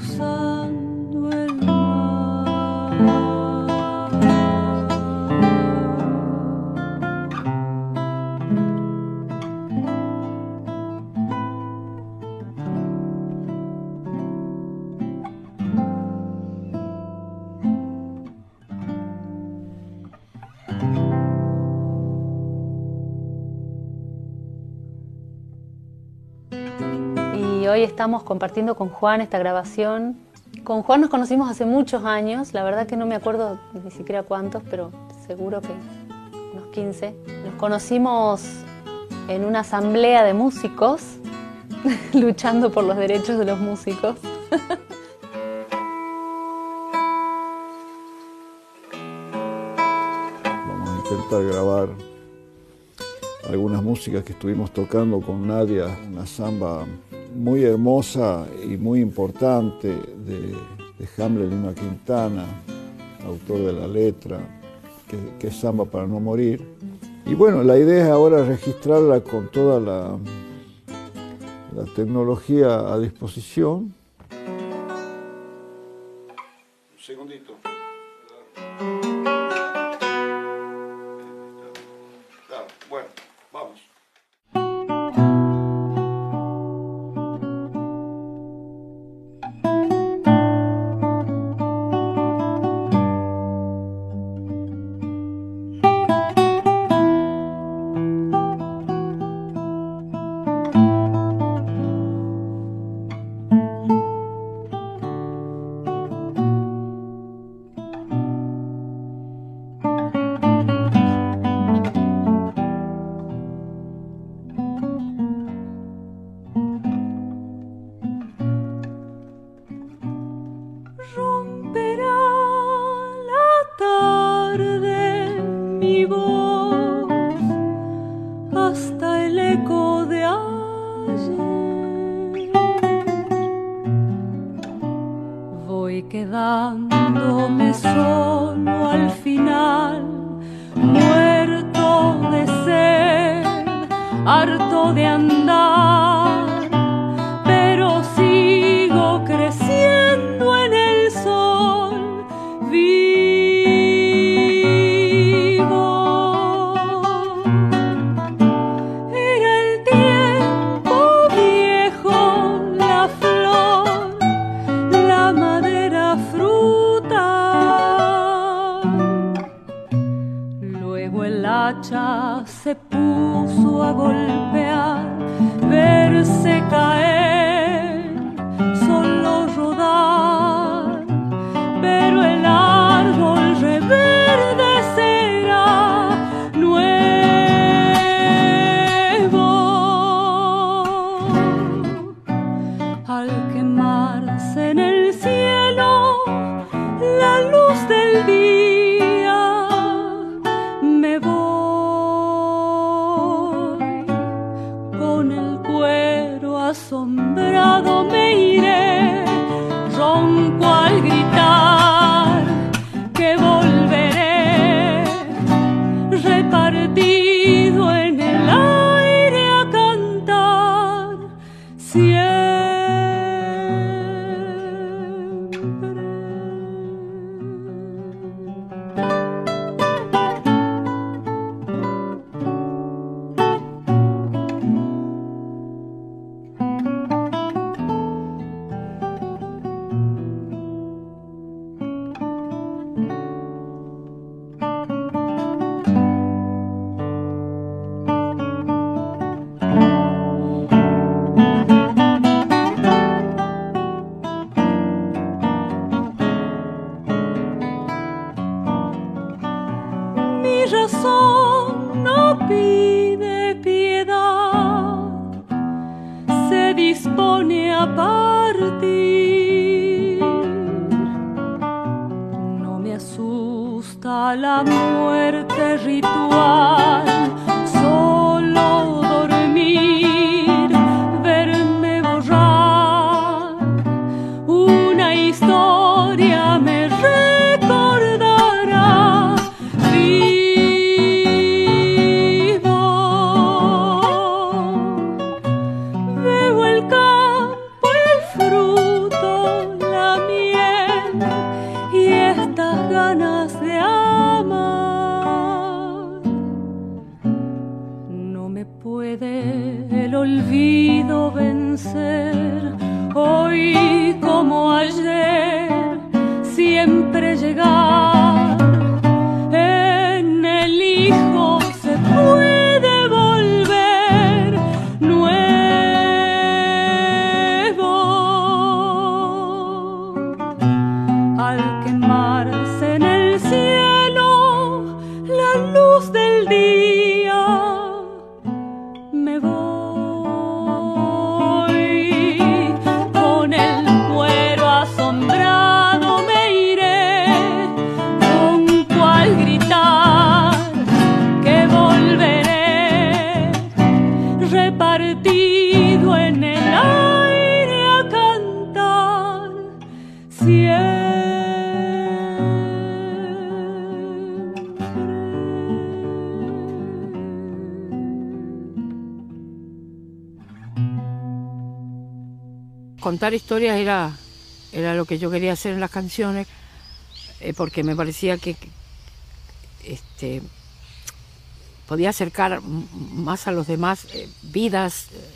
N: so
O: estamos compartiendo con Juan esta grabación. Con Juan nos conocimos hace muchos años, la verdad que no me acuerdo ni siquiera cuántos, pero seguro que unos 15. Nos conocimos en una asamblea de músicos, luchando por los derechos de los músicos.
L: Vamos a intentar grabar algunas músicas que estuvimos tocando con Nadia, una samba muy hermosa y muy importante de, de Hamlet Lima Quintana, autor de la letra, que, es Samba para no morir. Y bueno, la idea es ahora registrarla con toda la, la tecnología a disposición.
M: Mi
P: Historias era, era lo que yo quería hacer en las canciones, eh, porque me parecía que este, podía acercar más a los demás eh, vidas eh,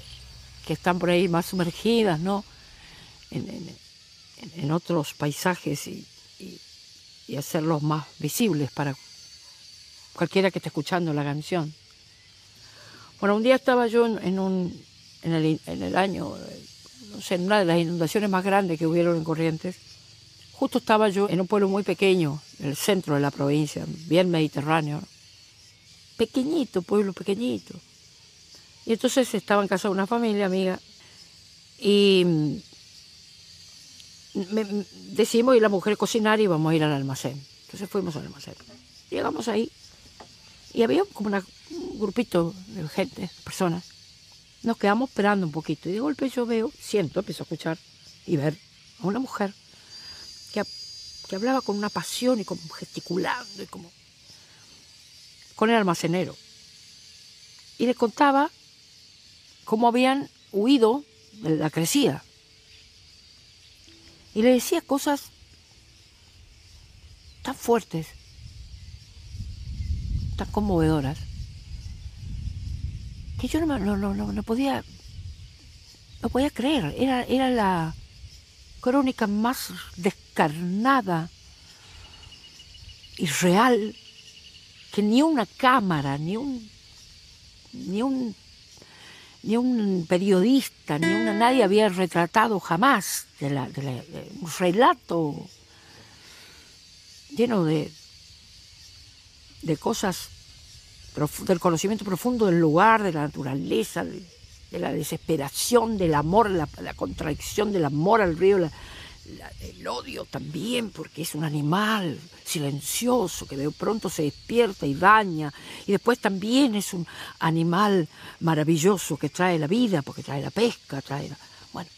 P: que están por ahí más sumergidas, ¿no? En, otros paisajes y, y- hacerlos más visibles para cualquiera que esté escuchando la canción. Bueno, un día estaba yo en, un, en, el, año, en una de las inundaciones más grandes que hubieron en Corrientes. Justo estaba yo en un pueblo muy pequeño, en el centro de la provincia, bien mediterráneo. Pequeñito, pueblo pequeñito. Y entonces estaba en casa de una familia amiga y mm, me- me- decidimos ir la mujer a cocinar y vamos a ir al almacén. Entonces fuimos al almacén. Llegamos ahí y había como un grupito de gente, personas. Nos quedamos esperando un poquito y de golpe yo veo, siento, empiezo a escuchar y ver a una mujer que, que hablaba con una pasión y como gesticulando y como con el almacenero. Y le contaba
Q: cómo habían huido de la crecida. Y le decía cosas tan fuertes, tan conmovedoras, que yo no, podía no podía creer. Era, era la crónica más descarnada y real que ni una cámara, ni un, ni un, ni un periodista, ni una nadie había retratado jamás de la, un relato lleno de, de cosas del conocimiento profundo del lugar, de la naturaleza, de la desesperación, del amor, la, contradicción del amor al río, el odio también, porque es un animal silencioso que de pronto se despierta y daña, y después también es un animal maravilloso que trae la vida, porque trae la pesca, trae... Bueno,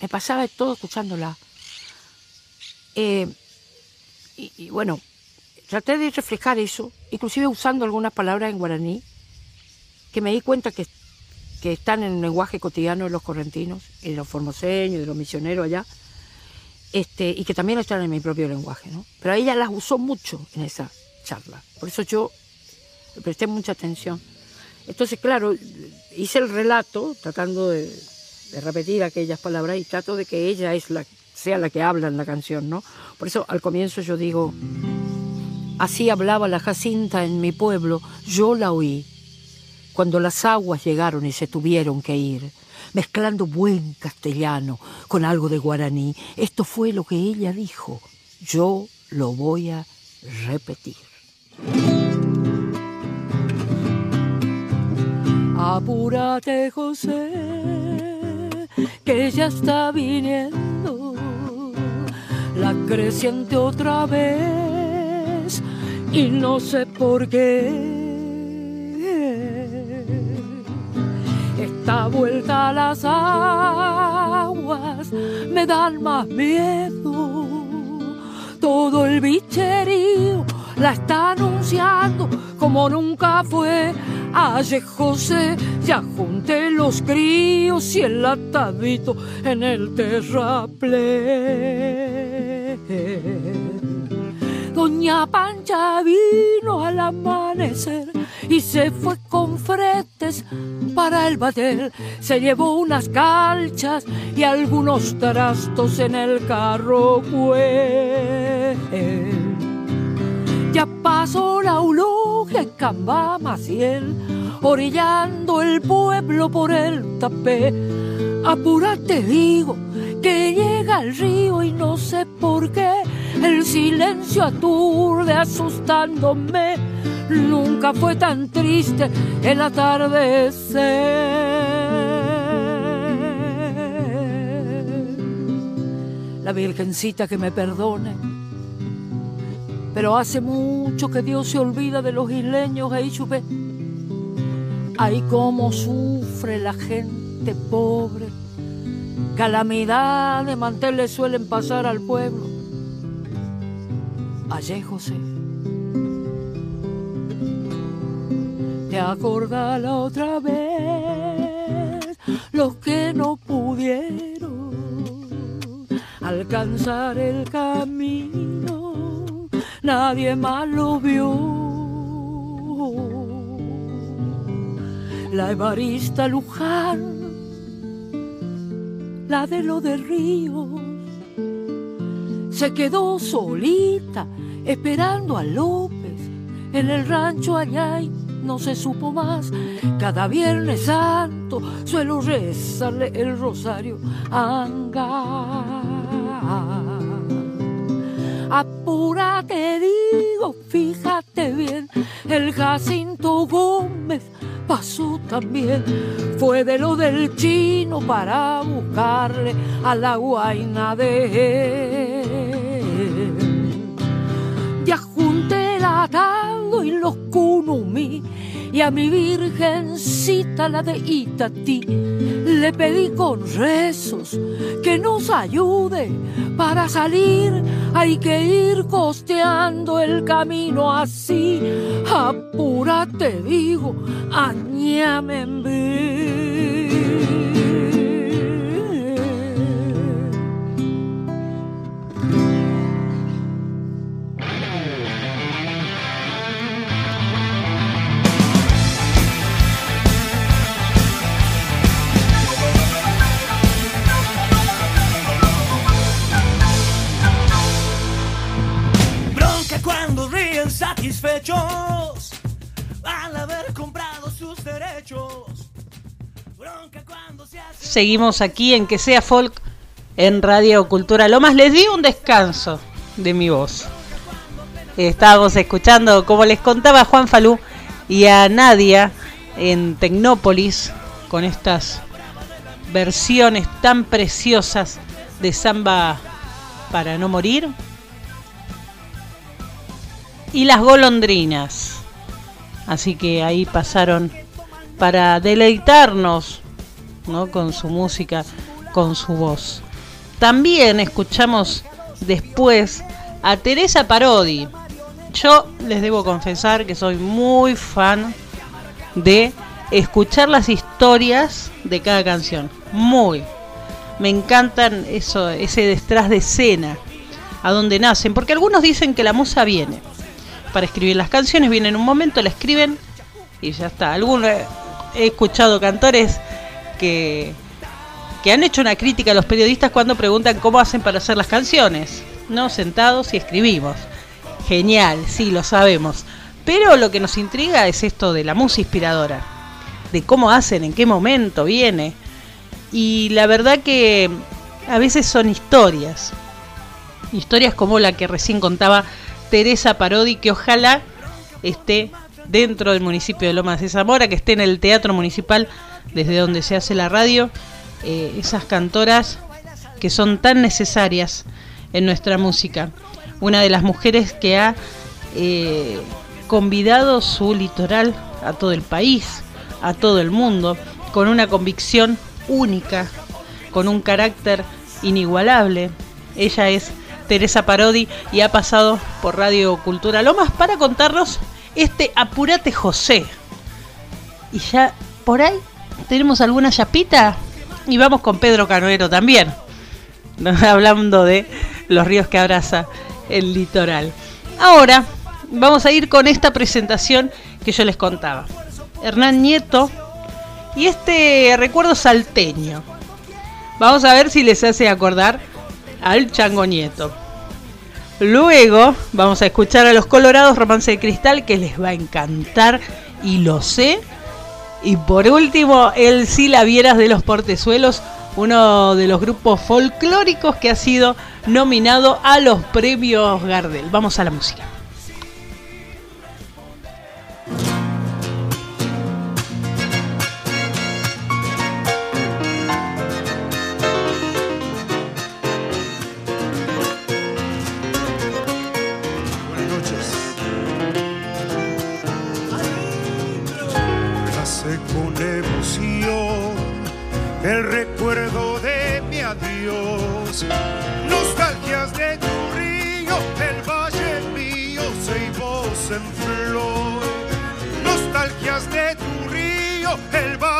Q: me pasaba todo escuchándola. Eh, y bueno, traté de reflejar eso, inclusive usando algunas palabras en guaraní, que me di cuenta que que están en el lenguaje cotidiano de los correntinos, y de los formoseños, de los misioneros allá, este, y que también están en mi propio lenguaje. ¿no? Pero ella las usó mucho en esa charla, por eso yo le presté mucha atención. Entonces, claro, hice el relato tratando de, repetir aquellas palabras y trato de que ella es la, sea la que habla en la canción, ¿no? Por eso al comienzo yo digo, así hablaba la Jacinta en mi pueblo, yo la oí, cuando las aguas llegaron y se tuvieron que ir, mezclando buen castellano con algo de guaraní. Esto fue lo que ella dijo. Yo lo voy a repetir. Apúrate, José, que ya está viniendo la creciente otra vez y no sé por qué Esta vuelta las aguas me dan más miedo. Todo el bicherío la está anunciando como nunca fue. Ayer José ya junté los críos y el atadito en el terraplén. Doña Pancha vino al amanecer y se fue con fretes para el batel. Se llevó unas calchas y algunos trastos en el carro. Ya pasó la ulogia en Camba Maciel, orillando el pueblo por el tapé. Apúrate, digo, que llega el río y no sé por qué el silencio aturde asustándome. Nunca fue tan triste el atardecer. La Virgencita que me perdone. Pero hace mucho que Dios se olvida de los isleños e chupé. Ay, cómo sufre la gente pobre. Calamidad de manteles suelen pasar al pueblo Ayer José. Te acordás la otra vez los que no pudieron alcanzar el camino, nadie más lo vio. La Evarista Luján, la de lo de Ríos, se quedó solita esperando a López en el rancho allá y no se supo más. Cada viernes santo suelo rezarle el rosario anga. Apúrate, digo, fíjate bien, el Jacinto Gómez pasó también. Fue de lo del chino para buscarle a la guaina de él ya junté el atado y los kunumi y a mi virgencita la de Itatí le pedí con rezos que nos ayude para salir. Hay que ir costeando el camino así. Apúrate digo añame en
K: satisfechos al haber comprado sus derechos.
B: Seguimos aquí en Que Sea Folk en Radio Cultura Lomas. Les di un descanso de mi voz. Estábamos escuchando, como les contaba Juan Falú y a Nadia en Tecnópolis, con estas versiones tan preciosas de samba para no morir. Y las golondrinas. Así que ahí pasaron para deleitarnos ¿no? con su música, con su voz. También escuchamos después a Teresa Parodi. Yo les debo confesar que soy muy fan de escuchar las historias de cada canción. Muy. Me encantan eso, ese detrás de escena, a donde nacen, porque algunos dicen que la musa viene para escribir las canciones, viene en un momento, la escriben y ya está. Algunos he escuchado cantores que que han hecho una crítica a los periodistas cuando preguntan cómo hacen para hacer las canciones. No, sentados y escribimos. Genial, sí, lo sabemos. Pero lo que nos intriga es esto de la música inspiradora. De cómo hacen, en qué momento viene. Y la verdad que a veces son historias. Historias como la que recién contaba Teresa Parodi, que ojalá esté dentro del municipio de Lomas de Zamora, que esté en el Teatro Municipal, desde donde se hace la radio. Eh, esas cantoras que son tan necesarias en nuestra música. Una de las mujeres que ha eh, convidado su litoral a todo el país, a todo el mundo, con una convicción única, con un carácter inigualable. Ella es Teresa Parodi y ha pasado por Radio Cultura Lomas para contarnos este Apurate José. Y ya por ahí tenemos alguna chapita y vamos con Pedro Canoero también, hablando de los ríos que abraza el litoral. Ahora vamos a ir con esta presentación que yo les contaba. Hernán Nieto y este recuerdo salteño. Vamos a ver si les hace acordar al Chango Nieto. Luego vamos a escuchar a los Colorados Romance de Cristal que les va a encantar y lo sé. Y por último, el Si la vieras de los Portezuelos, uno de los grupos folclóricos que ha sido nominado a los premios Gardel. Vamos a la música.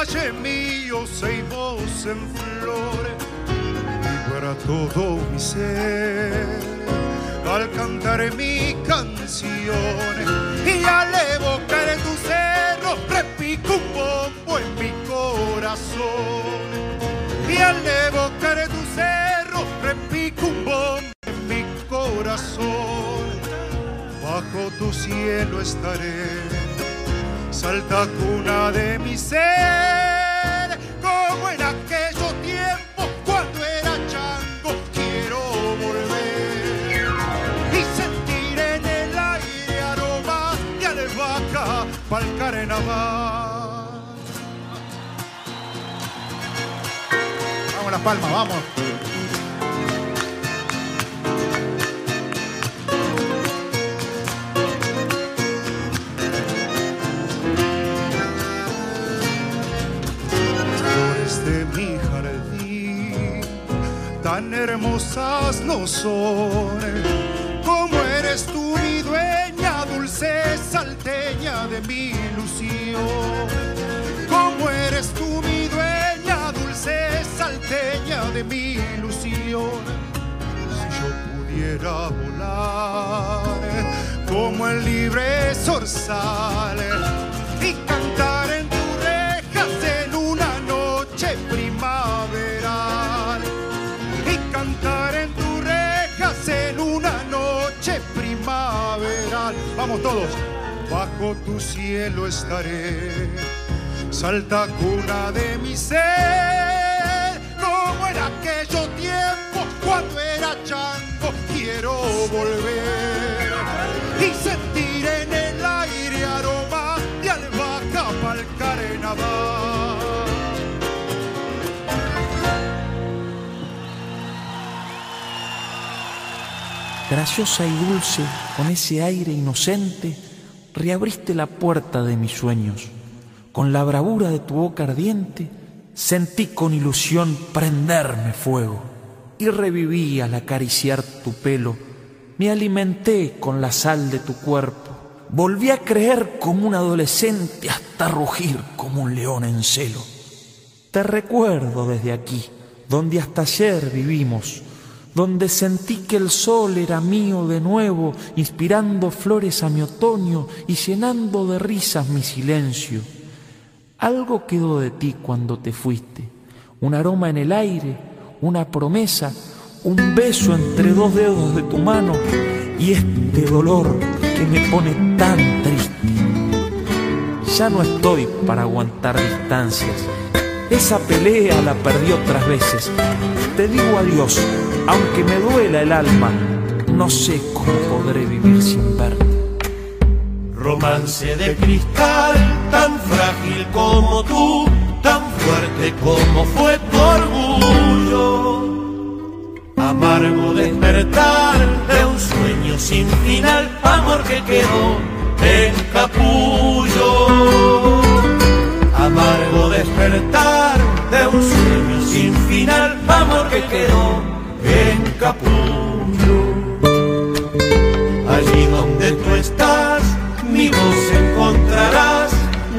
R: Valle mío, voz en flor. Y para todo mi ser. Al cantar mi canción y al evocar tu cerro repico un bombo en mi corazón. Y al evocar tu cerro repico un bombo en mi corazón. Bajo tu cielo estaré salta cuna de mi ser como en aquello tiempo cuando era chango quiero volver y sentir en el aire aroma de albahaca pa'l carnaval. Vamos las palmas, vamos. De mi jardín, tan hermosas no son como eres tú mi dueña, dulce salteña de mi ilusión. Como eres tú mi dueña, de mi ilusión. Si yo pudiera volar como el libre zorzal noche primaveral. Y cantar en tus rejas en una noche primaveral. Vamos todos, bajo tu cielo estaré salta cuna de mi ser, como en aquellos tiempos cuando era chango, quiero volver y sentir en el aire aroma de albahaca para el carnaval.
F: Graciosa y dulce, con ese aire inocente, reabriste la puerta de mis sueños con la bravura de tu boca ardiente, sentí con ilusión prenderme fuego y reviví al acariciar tu pelo. Me alimenté con la sal de tu cuerpo. Volví a creer como un adolescente hasta rugir como un león en celo. Te recuerdo desde aquí, donde hasta ayer vivimos, donde sentí que el sol era mío de nuevo, inspirando flores a mi otoño y llenando de risas mi silencio algo quedó de ti cuando te fuiste, un aroma en el aire, una promesa, un beso entre dos dedos de tu mano y este dolor que me pone tan triste. Ya no estoy para aguantar distancias. Esa pelea la perdí otras veces. Te digo adiós, aunque me duela el alma, no sé cómo podré vivir sin verte
S: romance de cristal, tan frágil como tú, tan fuerte como fue tu orgullo. Amargo despertar de un sueño sin final, amor que quedó en capullo. Amargo despertar de un sueño sin final, amor que quedó en capullo. Allí donde tú estás, mi voz encontrarás,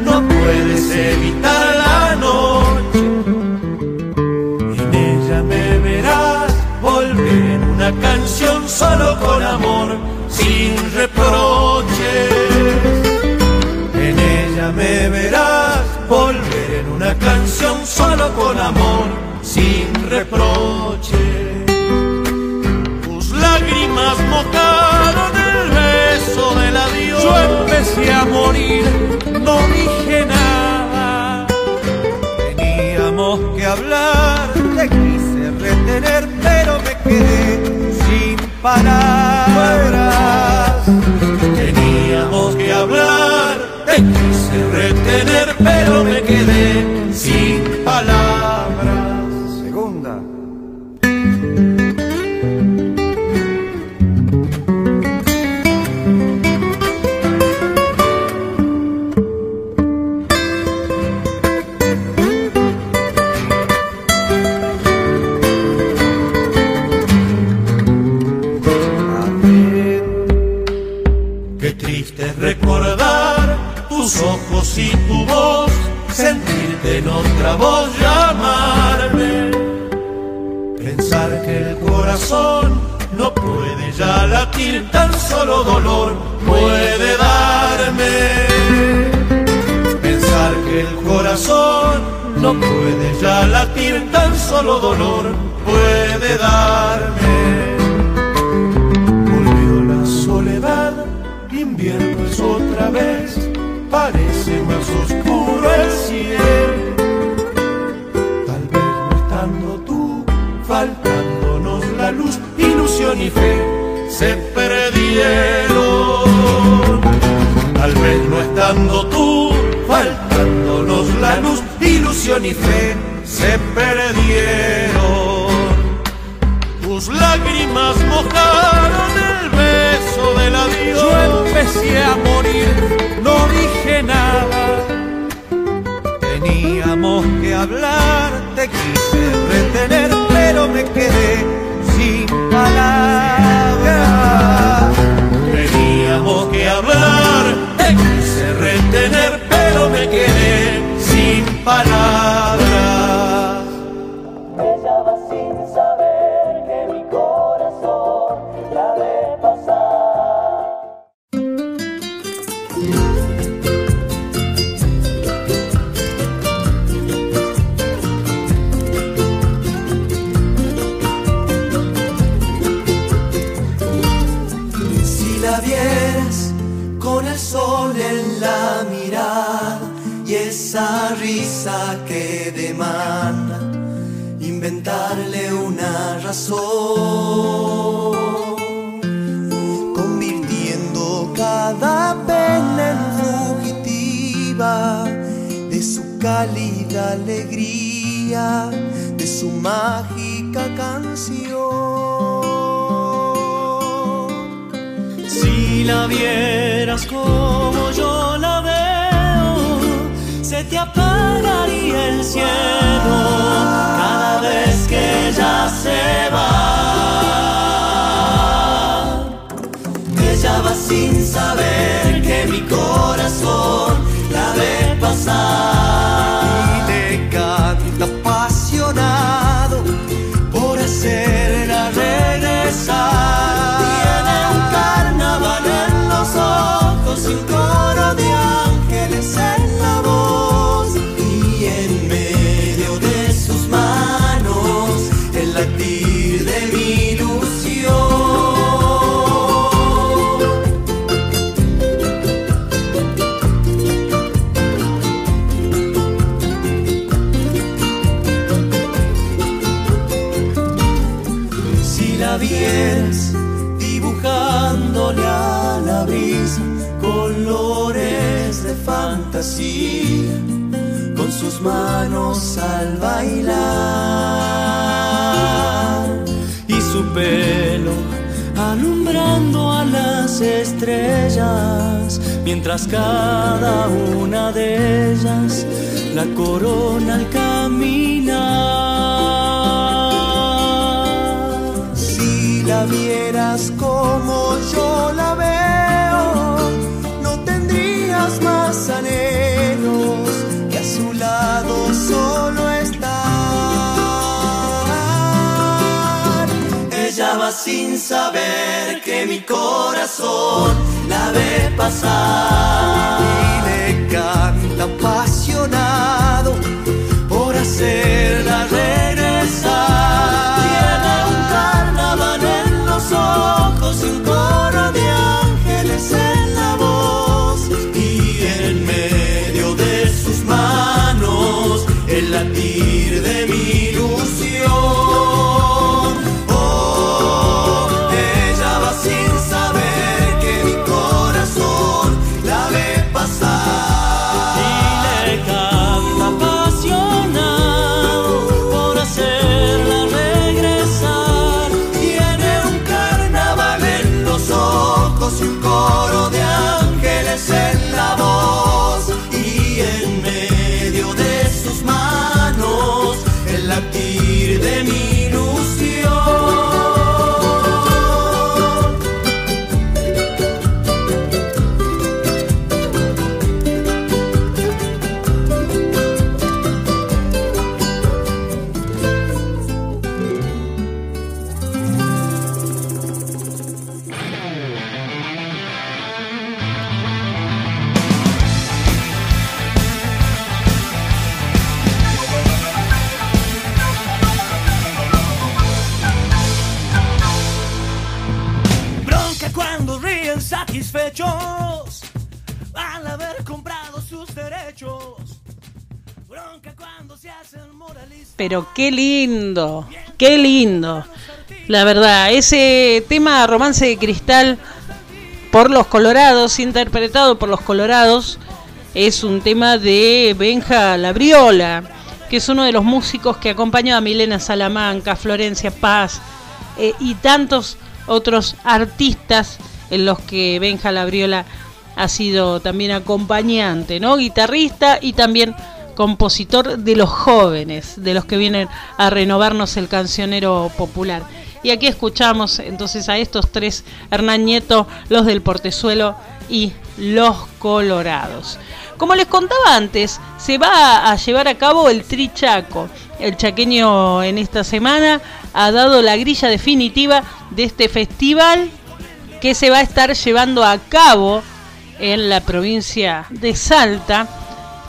S: no puedes evitar la noche. En ella me verás volver en una canción solo con amor, sin reproches. En ella me verás volver en una canción solo con amor, sin reproches. Empecé a morir, no dije nada.
T: Teníamos que hablar, te quise retener, pero me quedé sin palabras.
S: Teníamos que hablar, te quise retener, pero me quedé sin palabras. Y tu voz, sentirte en otra voz llamarme. Pensar que el corazón no puede ya latir, tan solo dolor puede darme. Pensar que el corazón no puede ya latir, tan solo dolor puede darme. Volvió la soledad invierno es otra vez, parece más oscuro el cielo. Tal vez no estando tú, faltándonos la luz, ilusión y fe se perdieron. Tal vez no estando tú, faltándonos la luz, ilusión y fe se perdieron. Tus lágrimas mojaron
T: Yo empecé a morir, no dije nada. Teníamos que hablar, te quise retener, pero me quedé sin palabras.
S: Teníamos que hablar, te quise retener, pero me quedé sin palabras.
B: Qué lindo, qué lindo. La verdad, ese tema Romance de Cristal por los Colorados, interpretado por los Colorados, es un tema de Benja Labriola, que es uno de los músicos que acompañó a Milena Salamanca, Florencia Paz eh, y tantos otros artistas en los que Benja Labriola ha sido también acompañante, ¿no? Guitarrista y también compositor de los jóvenes, de los que vienen a renovarnos el cancionero popular. Y aquí escuchamos entonces a estos tres, Hernán Nieto, los del Portezuelo y los Colorados. Como les contaba antes, se va a llevar a cabo el Trichaco. El chaqueño en esta semana ha dado la grilla definitiva de este festival que se va a estar llevando a cabo en la provincia de Salta,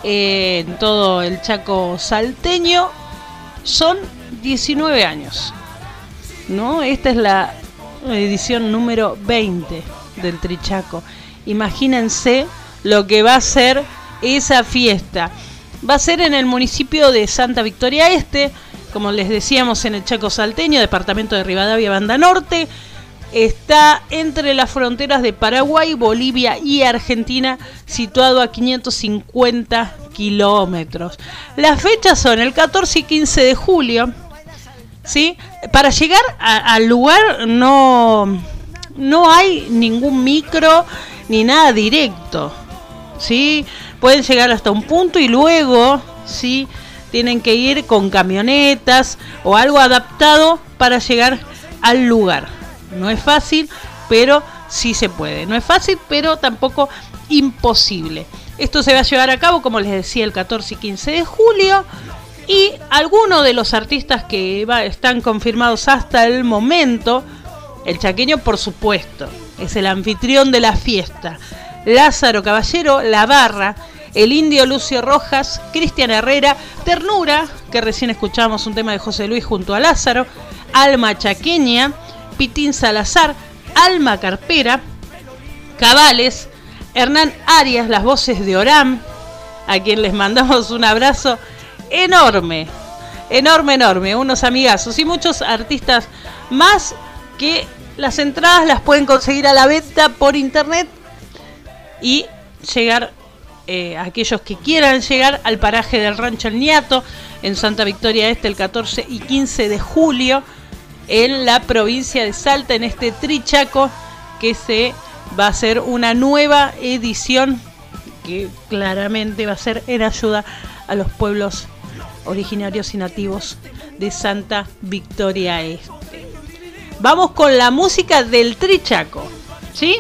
B: en todo el Chaco salteño, son 19 años. ¿no? Esta es la edición número 20 del Trichaco. Imagínense lo que va a ser esa fiesta. Va a ser en el municipio de Santa Victoria Este, como les decíamos en el Chaco Salteño, departamento de Rivadavia, Banda Norte. Está entre las fronteras de Paraguay, Bolivia y Argentina, situado a 550 kilómetros. Las fechas son el 14 y 15 de julio. ¿sí? Para llegar al lugar no, no hay ningún micro ni nada directo. ¿sí? Pueden llegar hasta un punto y luego, ¿sí? Tienen que ir con camionetas o algo adaptado para llegar al lugar. No es fácil, pero sí se puede. No es fácil, pero tampoco imposible. Esto se va a llevar a cabo, como les decía, el 14 y 15 de julio. Y algunos de los artistas que están confirmados hasta el momento, el chaqueño por supuesto, es el anfitrión de la fiesta. Lázaro Caballero, La Barra, el indio Lucio Rojas, Cristian Herrera, Ternura, que recién escuchamos un tema de José Luis junto a Lázaro, Alma Chaqueña, Pitín Salazar, Alma Carpera, Cabales, Hernán Arias, las voces de Oram, a quien les mandamos un abrazo enorme, enorme, enorme, unos amigazos y muchos artistas más que las entradas las pueden conseguir a la venta por internet y llegar eh, aquellos que quieran llegar al paraje del Rancho El Niato en Santa Victoria Este el 14 y 15 de julio en la provincia de Salta en este Trichaco que se va a ser una nueva edición que claramente va a ser en ayuda a los pueblos originarios y nativos de Santa Victoria Este. Vamos con la música del Trichaco, ¿sí?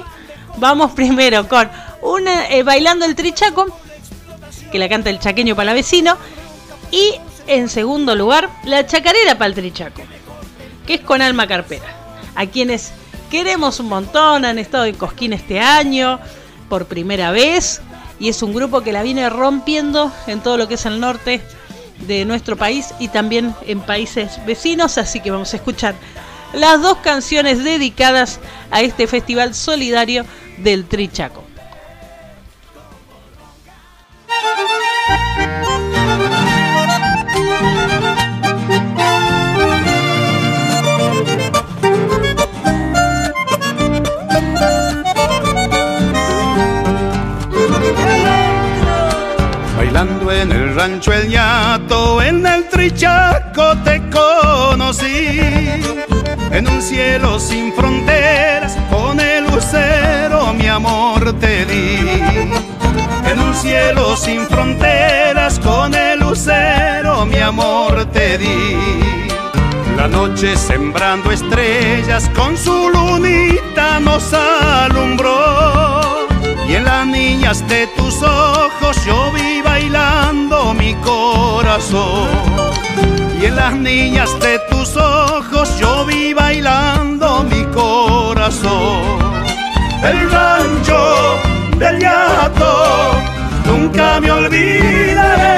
B: Vamos primero con una eh, bailando el trichaco, que la canta el chaqueño para vecino, y en segundo lugar, la chacarera para el trichaco, que es con Alma Carpera, a quienes queremos un montón, han estado en Cosquín este año, por primera vez, y es un grupo que la viene rompiendo en todo lo que es el norte de nuestro país y también en países vecinos, así que vamos a escuchar las dos canciones dedicadas a este festival solidario del Trichaco.
U: El Ñato, en el Trichaco te conocí. En un cielo sin fronteras, con el lucero mi amor te di en un cielo sin fronteras, con el lucero mi amor te di. La noche sembrando estrellas con su lunita nos alumbró. Y en las niñas de tus ojos yo vi bailando mi corazón. Y en las niñas de tus ojos yo vi bailando mi corazón. El rancho del yato, nunca me olvidaré.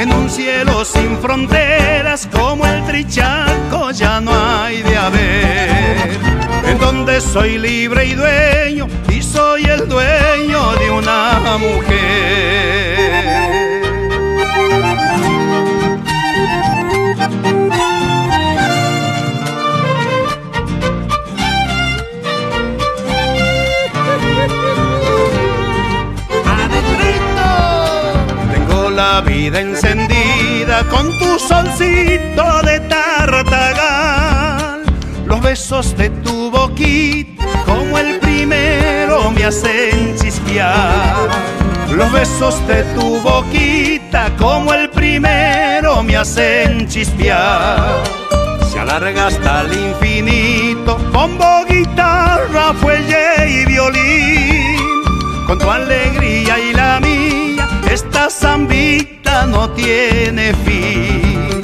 U: En un cielo sin fronteras como el Trichaco ya no hay de haber. En donde soy libre y dueño y soy el dueño de una mujer. la vida encendida con tu solcito de tartagal. Los besos de tu boquita como el primero me hacen chispear. Los besos de tu boquita como el primero me hacen chispear. Se alarga hasta el infinito, bombo, guitarra, fuelle y violín. Con tu alegría y la mía esta zambita no tiene fin.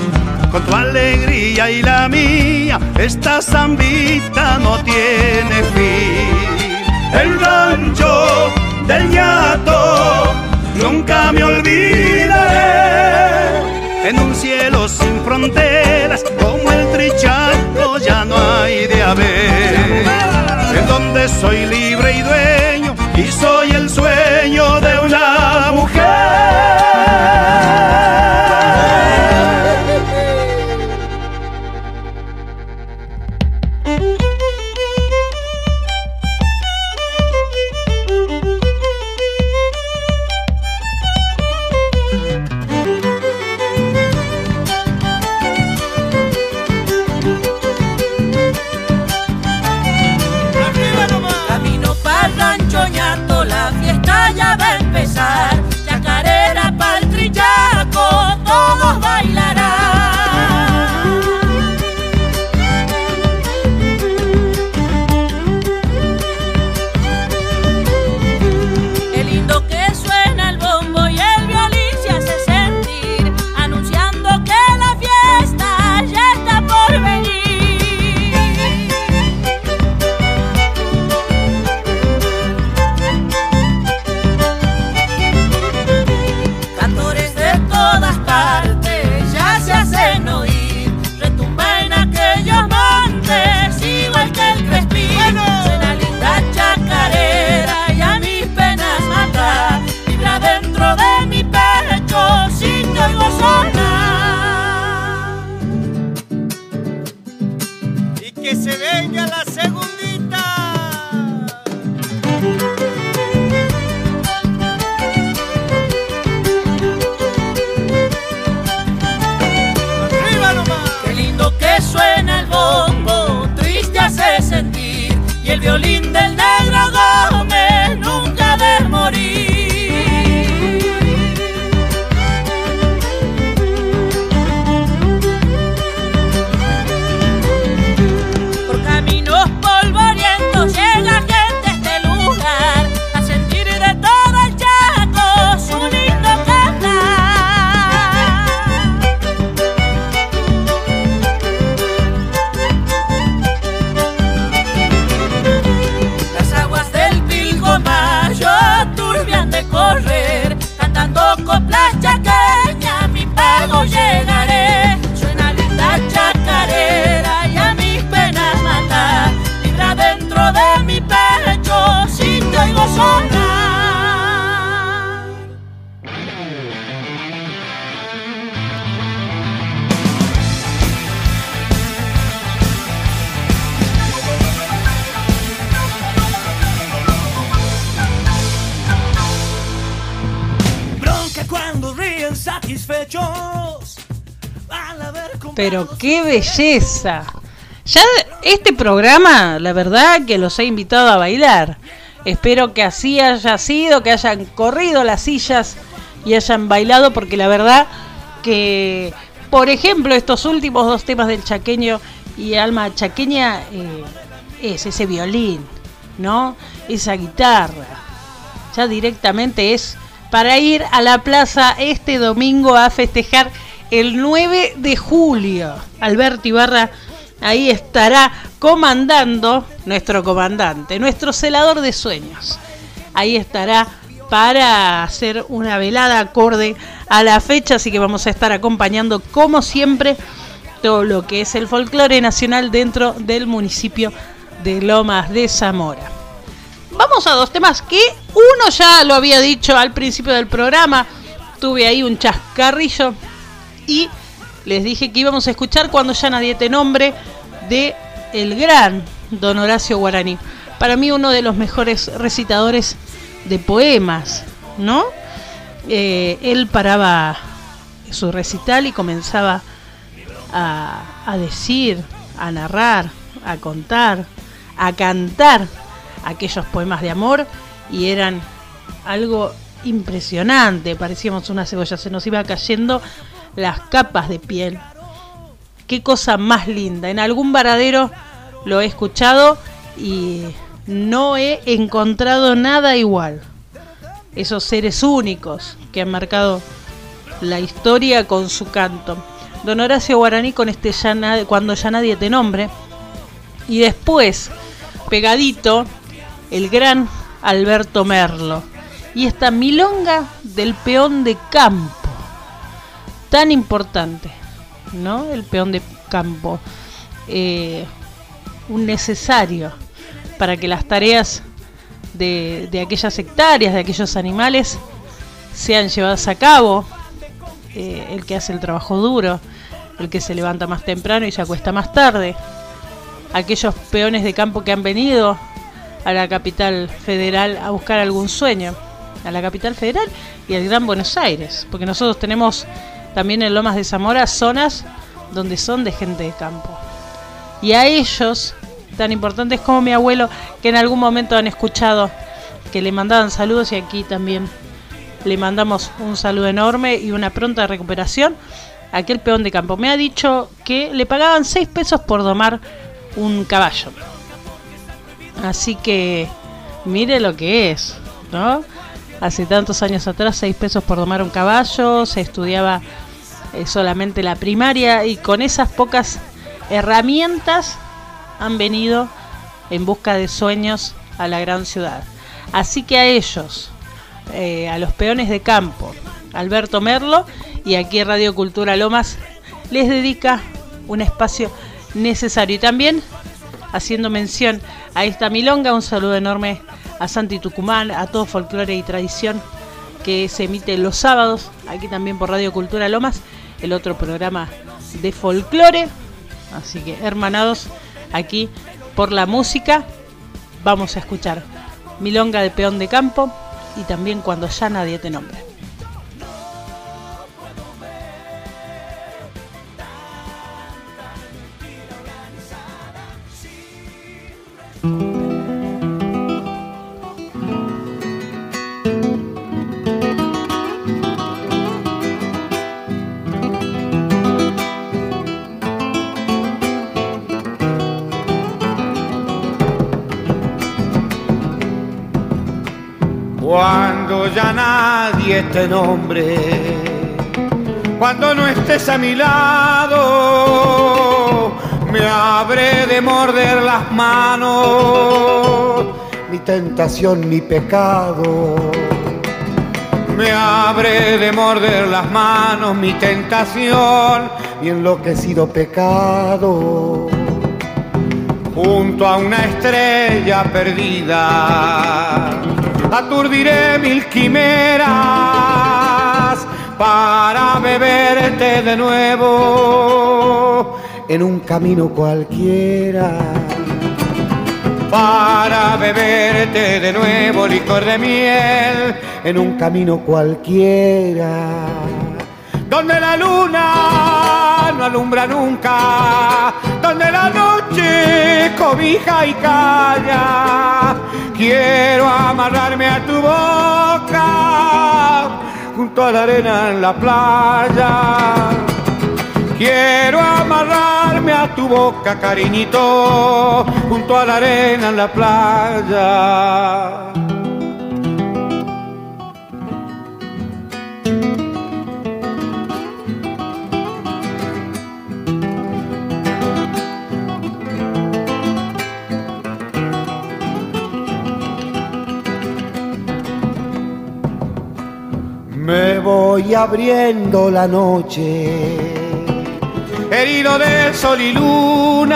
U: Con tu alegría y la mía, esta zambita no tiene fin.
V: del rancho del ñato. Nunca me olvidaré en un cielo sin fronteras como el trichaco ya no hay de haber. En donde soy libre y dueño y soy el sueño de una mujer.
B: Belleza. Ya este programa, la verdad que los he invitado a bailar. Espero que así haya sido, que hayan corrido las sillas y hayan bailado, porque la verdad que, por ejemplo, estos últimos dos temas del chaqueño y alma chaqueña eh, es ese violín, ¿no? Esa guitarra. Ya directamente es para ir a la plaza este domingo a festejar el 9 de julio. Alberto Ibarra ahí estará comandando nuestro comandante, nuestro celador de sueños. Ahí estará para hacer una velada acorde a la fecha, así que vamos a estar acompañando como siempre todo lo que es el folclore nacional dentro del municipio de Lomas de Zamora. Vamos a dos temas que uno ya lo había dicho al principio del programa, tuve ahí un chascarrillo y les dije que íbamos a escuchar cuando ya nadie te nombre de el gran Don Horacio Guaraní. Para mí uno de los mejores recitadores de poemas, ¿no? Eh, él paraba su recital y comenzaba a, a decir, a narrar, a contar, a cantar aquellos poemas de amor y eran algo impresionante, parecíamos una cebolla, se nos iba cayendo las capas de piel. Qué cosa más linda. En algún varadero lo he escuchado y no he encontrado nada igual. Esos seres únicos que han marcado la historia con su canto. Don Horacio Guaraní con este ya cuando ya nadie te nombre. Y después, pegadito, el gran Alberto Merlo. Y esta milonga del peón de campo, tan importante, ¿no? El peón de campo, eh, un necesario para que las tareas de, aquellas hectáreas, de aquellos animales, sean llevadas a cabo. Eh, el que hace el trabajo duro, el que se levanta más temprano y se acuesta más tarde. Aquellos peones de campo que han venido a la capital federal a buscar algún sueño. A la capital federal y al Gran Buenos Aires. Porque nosotros tenemos también en Lomas de Zamora zonas donde son de gente de campo. Y a ellos, tan importantes como mi abuelo, que en algún momento han escuchado que le mandaban saludos y aquí también le mandamos un saludo enorme y una pronta recuperación. Aquel peón de campo me ha dicho que le pagaban 6 pesos por domar un caballo. Así que mire lo que es, ¿no? Hace tantos años atrás 6 pesos por domar un caballo, se estudiaba eh, solamente la primaria y con esas pocas herramientas han venido en busca de sueños a la gran ciudad. Así que a ellos, eh, a los peones de campo, Alberto Merlo, y aquí Radio Cultura Lomas les dedica un espacio necesario. Y también haciendo mención a esta milonga, un saludo enorme a Santi Tucumán, a todo folclore y tradición que se emite los sábados, aquí también por Radio Cultura Lomas, el otro programa de folclore. Así que hermanados, aquí por la música, vamos a escuchar Milonga de Peón de Campo y también cuando ya nadie te nombre.
W: Cuando ya nadie te nombre, cuando no estés a mi lado, me habré de morder las manos, mi tentación, mi pecado. Me habré de morder las manos, mi tentación, mi enloquecido pecado. Junto a una estrella perdida, aturdiré mil quimeras para beberte de nuevo en un camino cualquiera. Para beberte de nuevo licor de miel en un camino cualquiera. Donde la luna no alumbra nunca, donde la noche cobija y calla. Quiero amarrarme a tu boca junto a la arena en la playa. Quiero amarrarme a tu boca, cariñito, junto a la arena en la playa. Voy abriendo la noche, herido de sol y luna,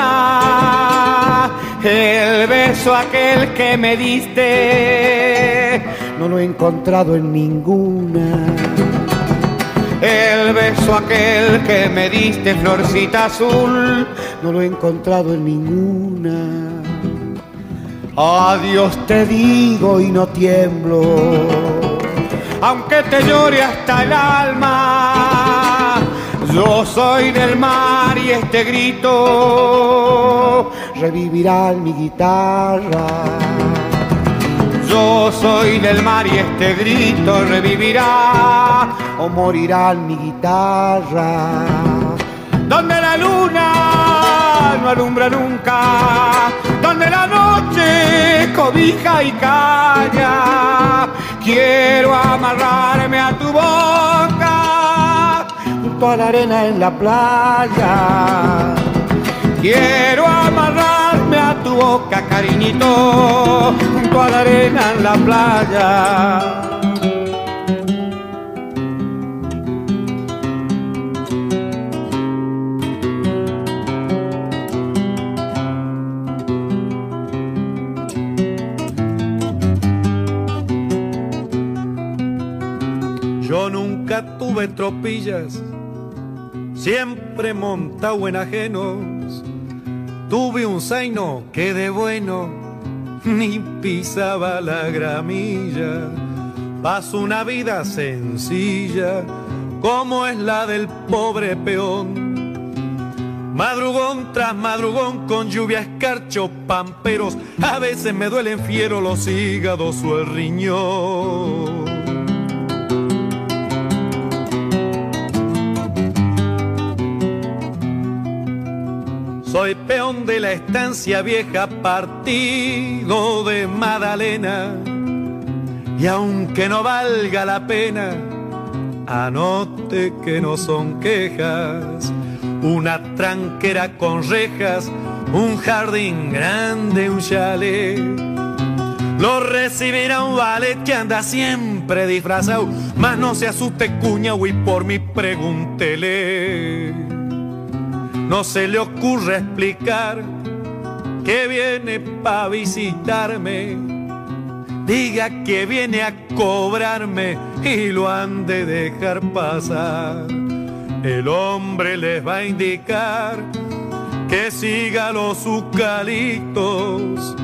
W: el beso aquel que me diste, no lo he encontrado en ninguna. El beso aquel que me diste, florcita azul, no lo he encontrado en ninguna. Adiós te digo y no tiemblo aunque te llore hasta el alma. Yo soy del mar y este grito revivirá en mi guitarra. Yo soy del mar y este grito revivirá o morirá en mi guitarra. Donde la luna no alumbra nunca, donde la noche cobija y calla. Quiero amarrarme a tu boca junto a la arena en la playa. Quiero amarrarme a tu
T: boca, cariñito, junto a la arena en la playa. Tuve tropillas, siempre montado en ajenos. Tuve un zaino que de bueno ni pisaba la gramilla. Paso una vida sencilla, como es la del pobre peón. Madrugón tras madrugón con lluvia, escarcho, pamperos. A veces me duelen fiero los hígados o el riñón. Soy peón de la estancia vieja, partido de Madalena. Y aunque no valga la pena, anote que no son quejas. Una tranquera con rejas, un jardín grande, un chalet. Lo recibirá un ballet que anda siempre disfrazado. Mas no se asuste, cuña, y por mí pregúntele. No se le ocurre explicar que viene pa' visitarme. Diga que viene a cobrarme y lo han de dejar pasar. El hombre les va a indicar que siga los eucaliptos.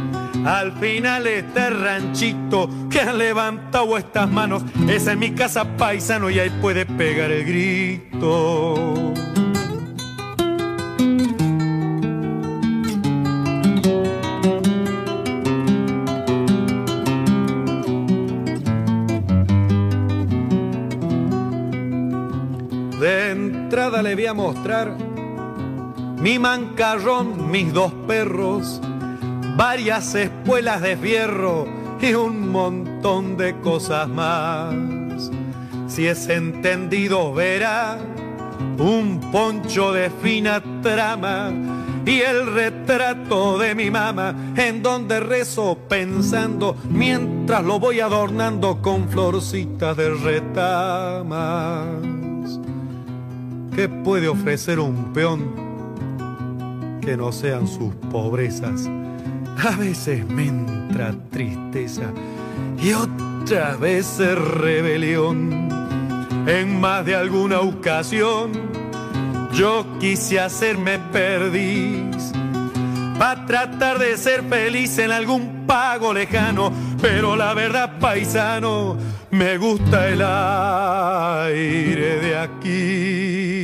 T: Al final este ranchito que han levantado estas manos, esa es mi casa paisano y ahí puede pegar el grito. Le voy a mostrar mi mancarrón, mis dos perros, varias espuelas de fierro y un montón de cosas más. Si es entendido verá un poncho de fina trama y el retrato de mi mamá en donde rezo pensando mientras lo voy adornando con florcitas de retamas. ¿Qué puede ofrecer un peón que no sean sus pobrezas? A veces me entra tristeza y otras veces rebelión. En más de alguna ocasión yo quise hacerme perdiz para tratar de ser feliz en algún pago lejano, pero la verdad paisano me gusta el aire de aquí.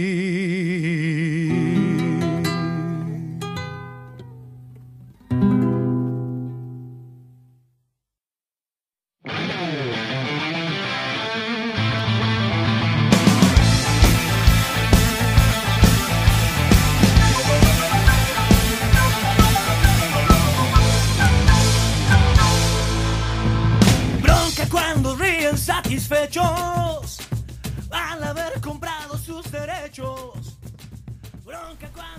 K: Haber comprado sus derechos.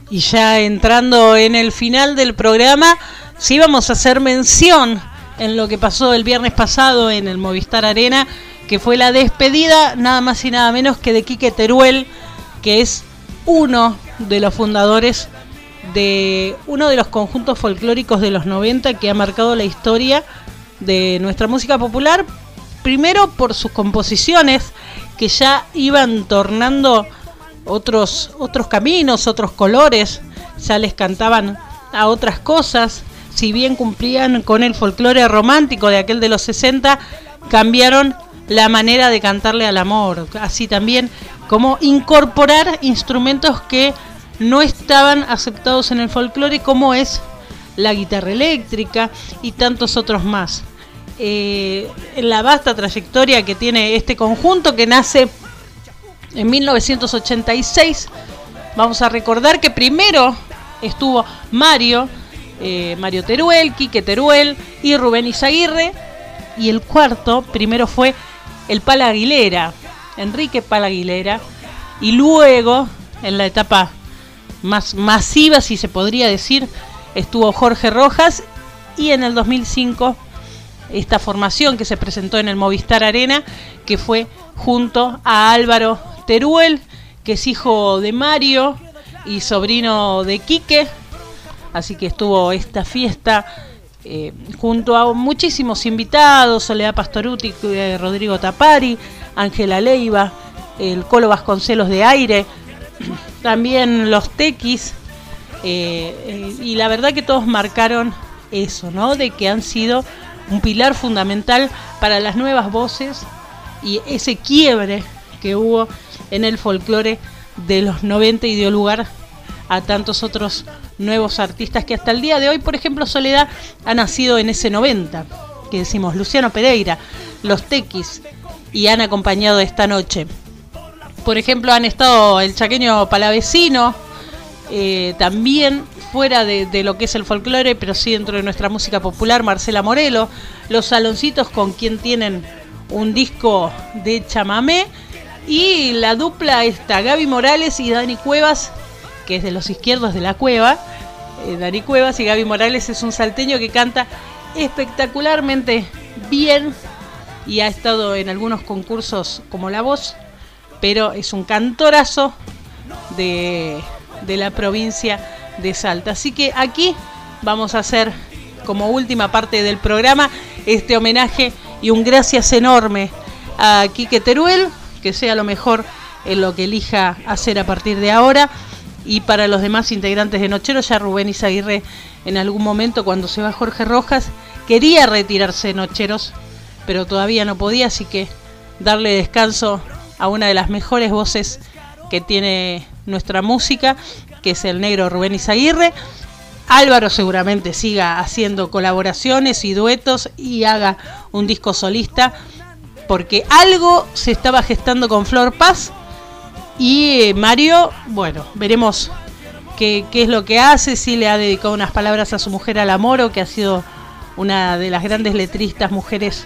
B: Y ya entrando en el final del programa, sí vamos a hacer mención en lo que pasó el viernes pasado en el Movistar Arena, que fue la despedida nada más y nada menos que de Quique Teruel, que es uno de los fundadores de uno de los conjuntos folclóricos de los 90 que ha marcado la historia de nuestra música popular, primero por sus composiciones que ya iban tornando otros otros caminos, otros colores, ya les cantaban a otras cosas, si bien cumplían con el folclore romántico de aquel de los 60, cambiaron la manera de cantarle al amor, así también como incorporar instrumentos que no estaban aceptados en el folclore como es la guitarra eléctrica y tantos otros más. Eh, en la vasta trayectoria que tiene este conjunto que nace en 1986, vamos a recordar que primero estuvo Mario, eh, Mario Teruel, Quique Teruel y Rubén Izaguirre, y el cuarto primero fue el Pala Aguilera, Enrique Pala Aguilera, y luego en la etapa más masiva, si se podría decir, estuvo Jorge Rojas y en el 2005 esta formación que se presentó en el Movistar Arena, que fue junto a Álvaro Teruel, que es hijo de Mario y sobrino de Quique. Así que estuvo esta fiesta eh, junto a muchísimos invitados, Soledad Pastoruti, eh, Rodrigo Tapari, Ángela Leiva, el Colo Vasconcelos de Aire, también los Tequis, eh, y la verdad que todos marcaron eso, ¿no? De que han sido un pilar fundamental para las nuevas voces y ese quiebre que hubo en el folclore de los 90 y dio lugar a tantos otros nuevos artistas que hasta el día de hoy, por ejemplo, Soledad ha nacido en ese 90, que decimos Luciano Pereira, Los Tequis, y han acompañado esta noche. Por ejemplo, han estado el chaqueño palavecino, eh, también fuera de, lo que es el folclore, pero sí dentro de nuestra música popular, Marcela Morelo, los saloncitos con quien tienen un disco de chamamé, y la dupla está Gaby Morales y Dani Cuevas, que es de los izquierdos de la cueva. Eh, Dani Cuevas y Gaby Morales es un salteño que canta espectacularmente bien y ha estado en algunos concursos como La Voz, pero es un cantorazo de, de la provincia de Salta. Así que aquí vamos a hacer como última parte del programa este homenaje y un gracias enorme a Quique Teruel, que sea lo mejor en lo que elija hacer a partir de ahora. Y para los demás integrantes de Nocheros, ya Rubén Izaguirre en algún momento cuando se va Jorge Rojas quería retirarse de Nocheros, pero todavía no podía, así que darle descanso a una de las mejores voces que tiene nuestra música, que es el negro Rubén Izaguirre. Álvaro seguramente siga haciendo colaboraciones y duetos y haga un disco solista, porque algo se estaba gestando con Flor Paz y eh, Mario, bueno, veremos qué, qué, es lo que hace, si le ha dedicado unas palabras a su mujer Alamoro, que ha sido una de las grandes letristas mujeres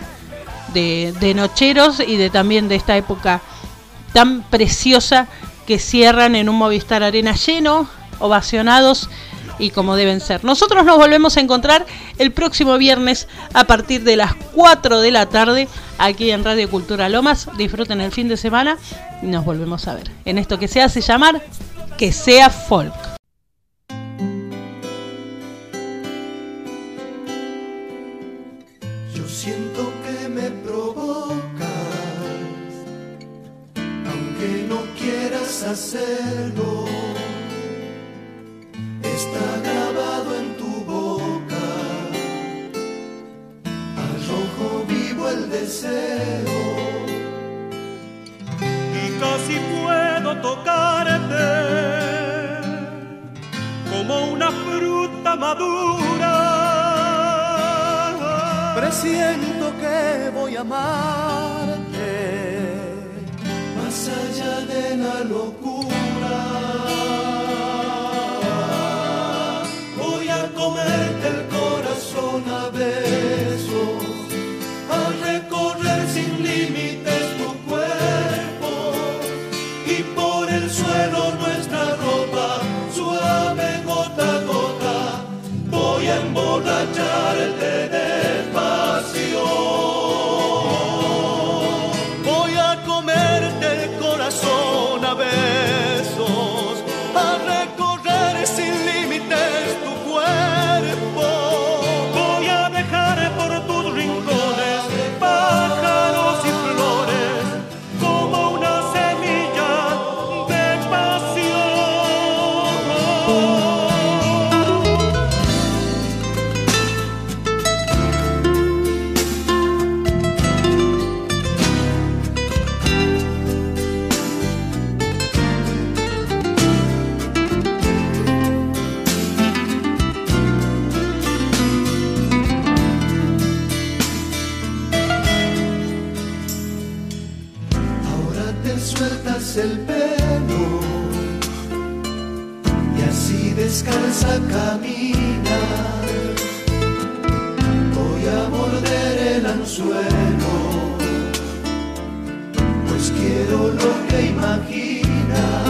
B: de, de Nocheros y de también de esta época tan preciosa que cierran en un Movistar Arena lleno, ovacionados y como deben ser. Nosotros nos volvemos a encontrar el próximo viernes a partir de las 4 de la tarde aquí en Radio Cultura Lomas. Disfruten el fin de semana y nos volvemos a ver en esto que se hace llamar Que sea folk.
S: Hacerlo. Está grabado en tu boca, al rojo vivo el deseo.
K: Y casi puedo tocarte como una fruta madura.
S: Presiento que voy a amarte más allá de la locura. Voy a comerte el corazón a pues quiero lo que imaginas.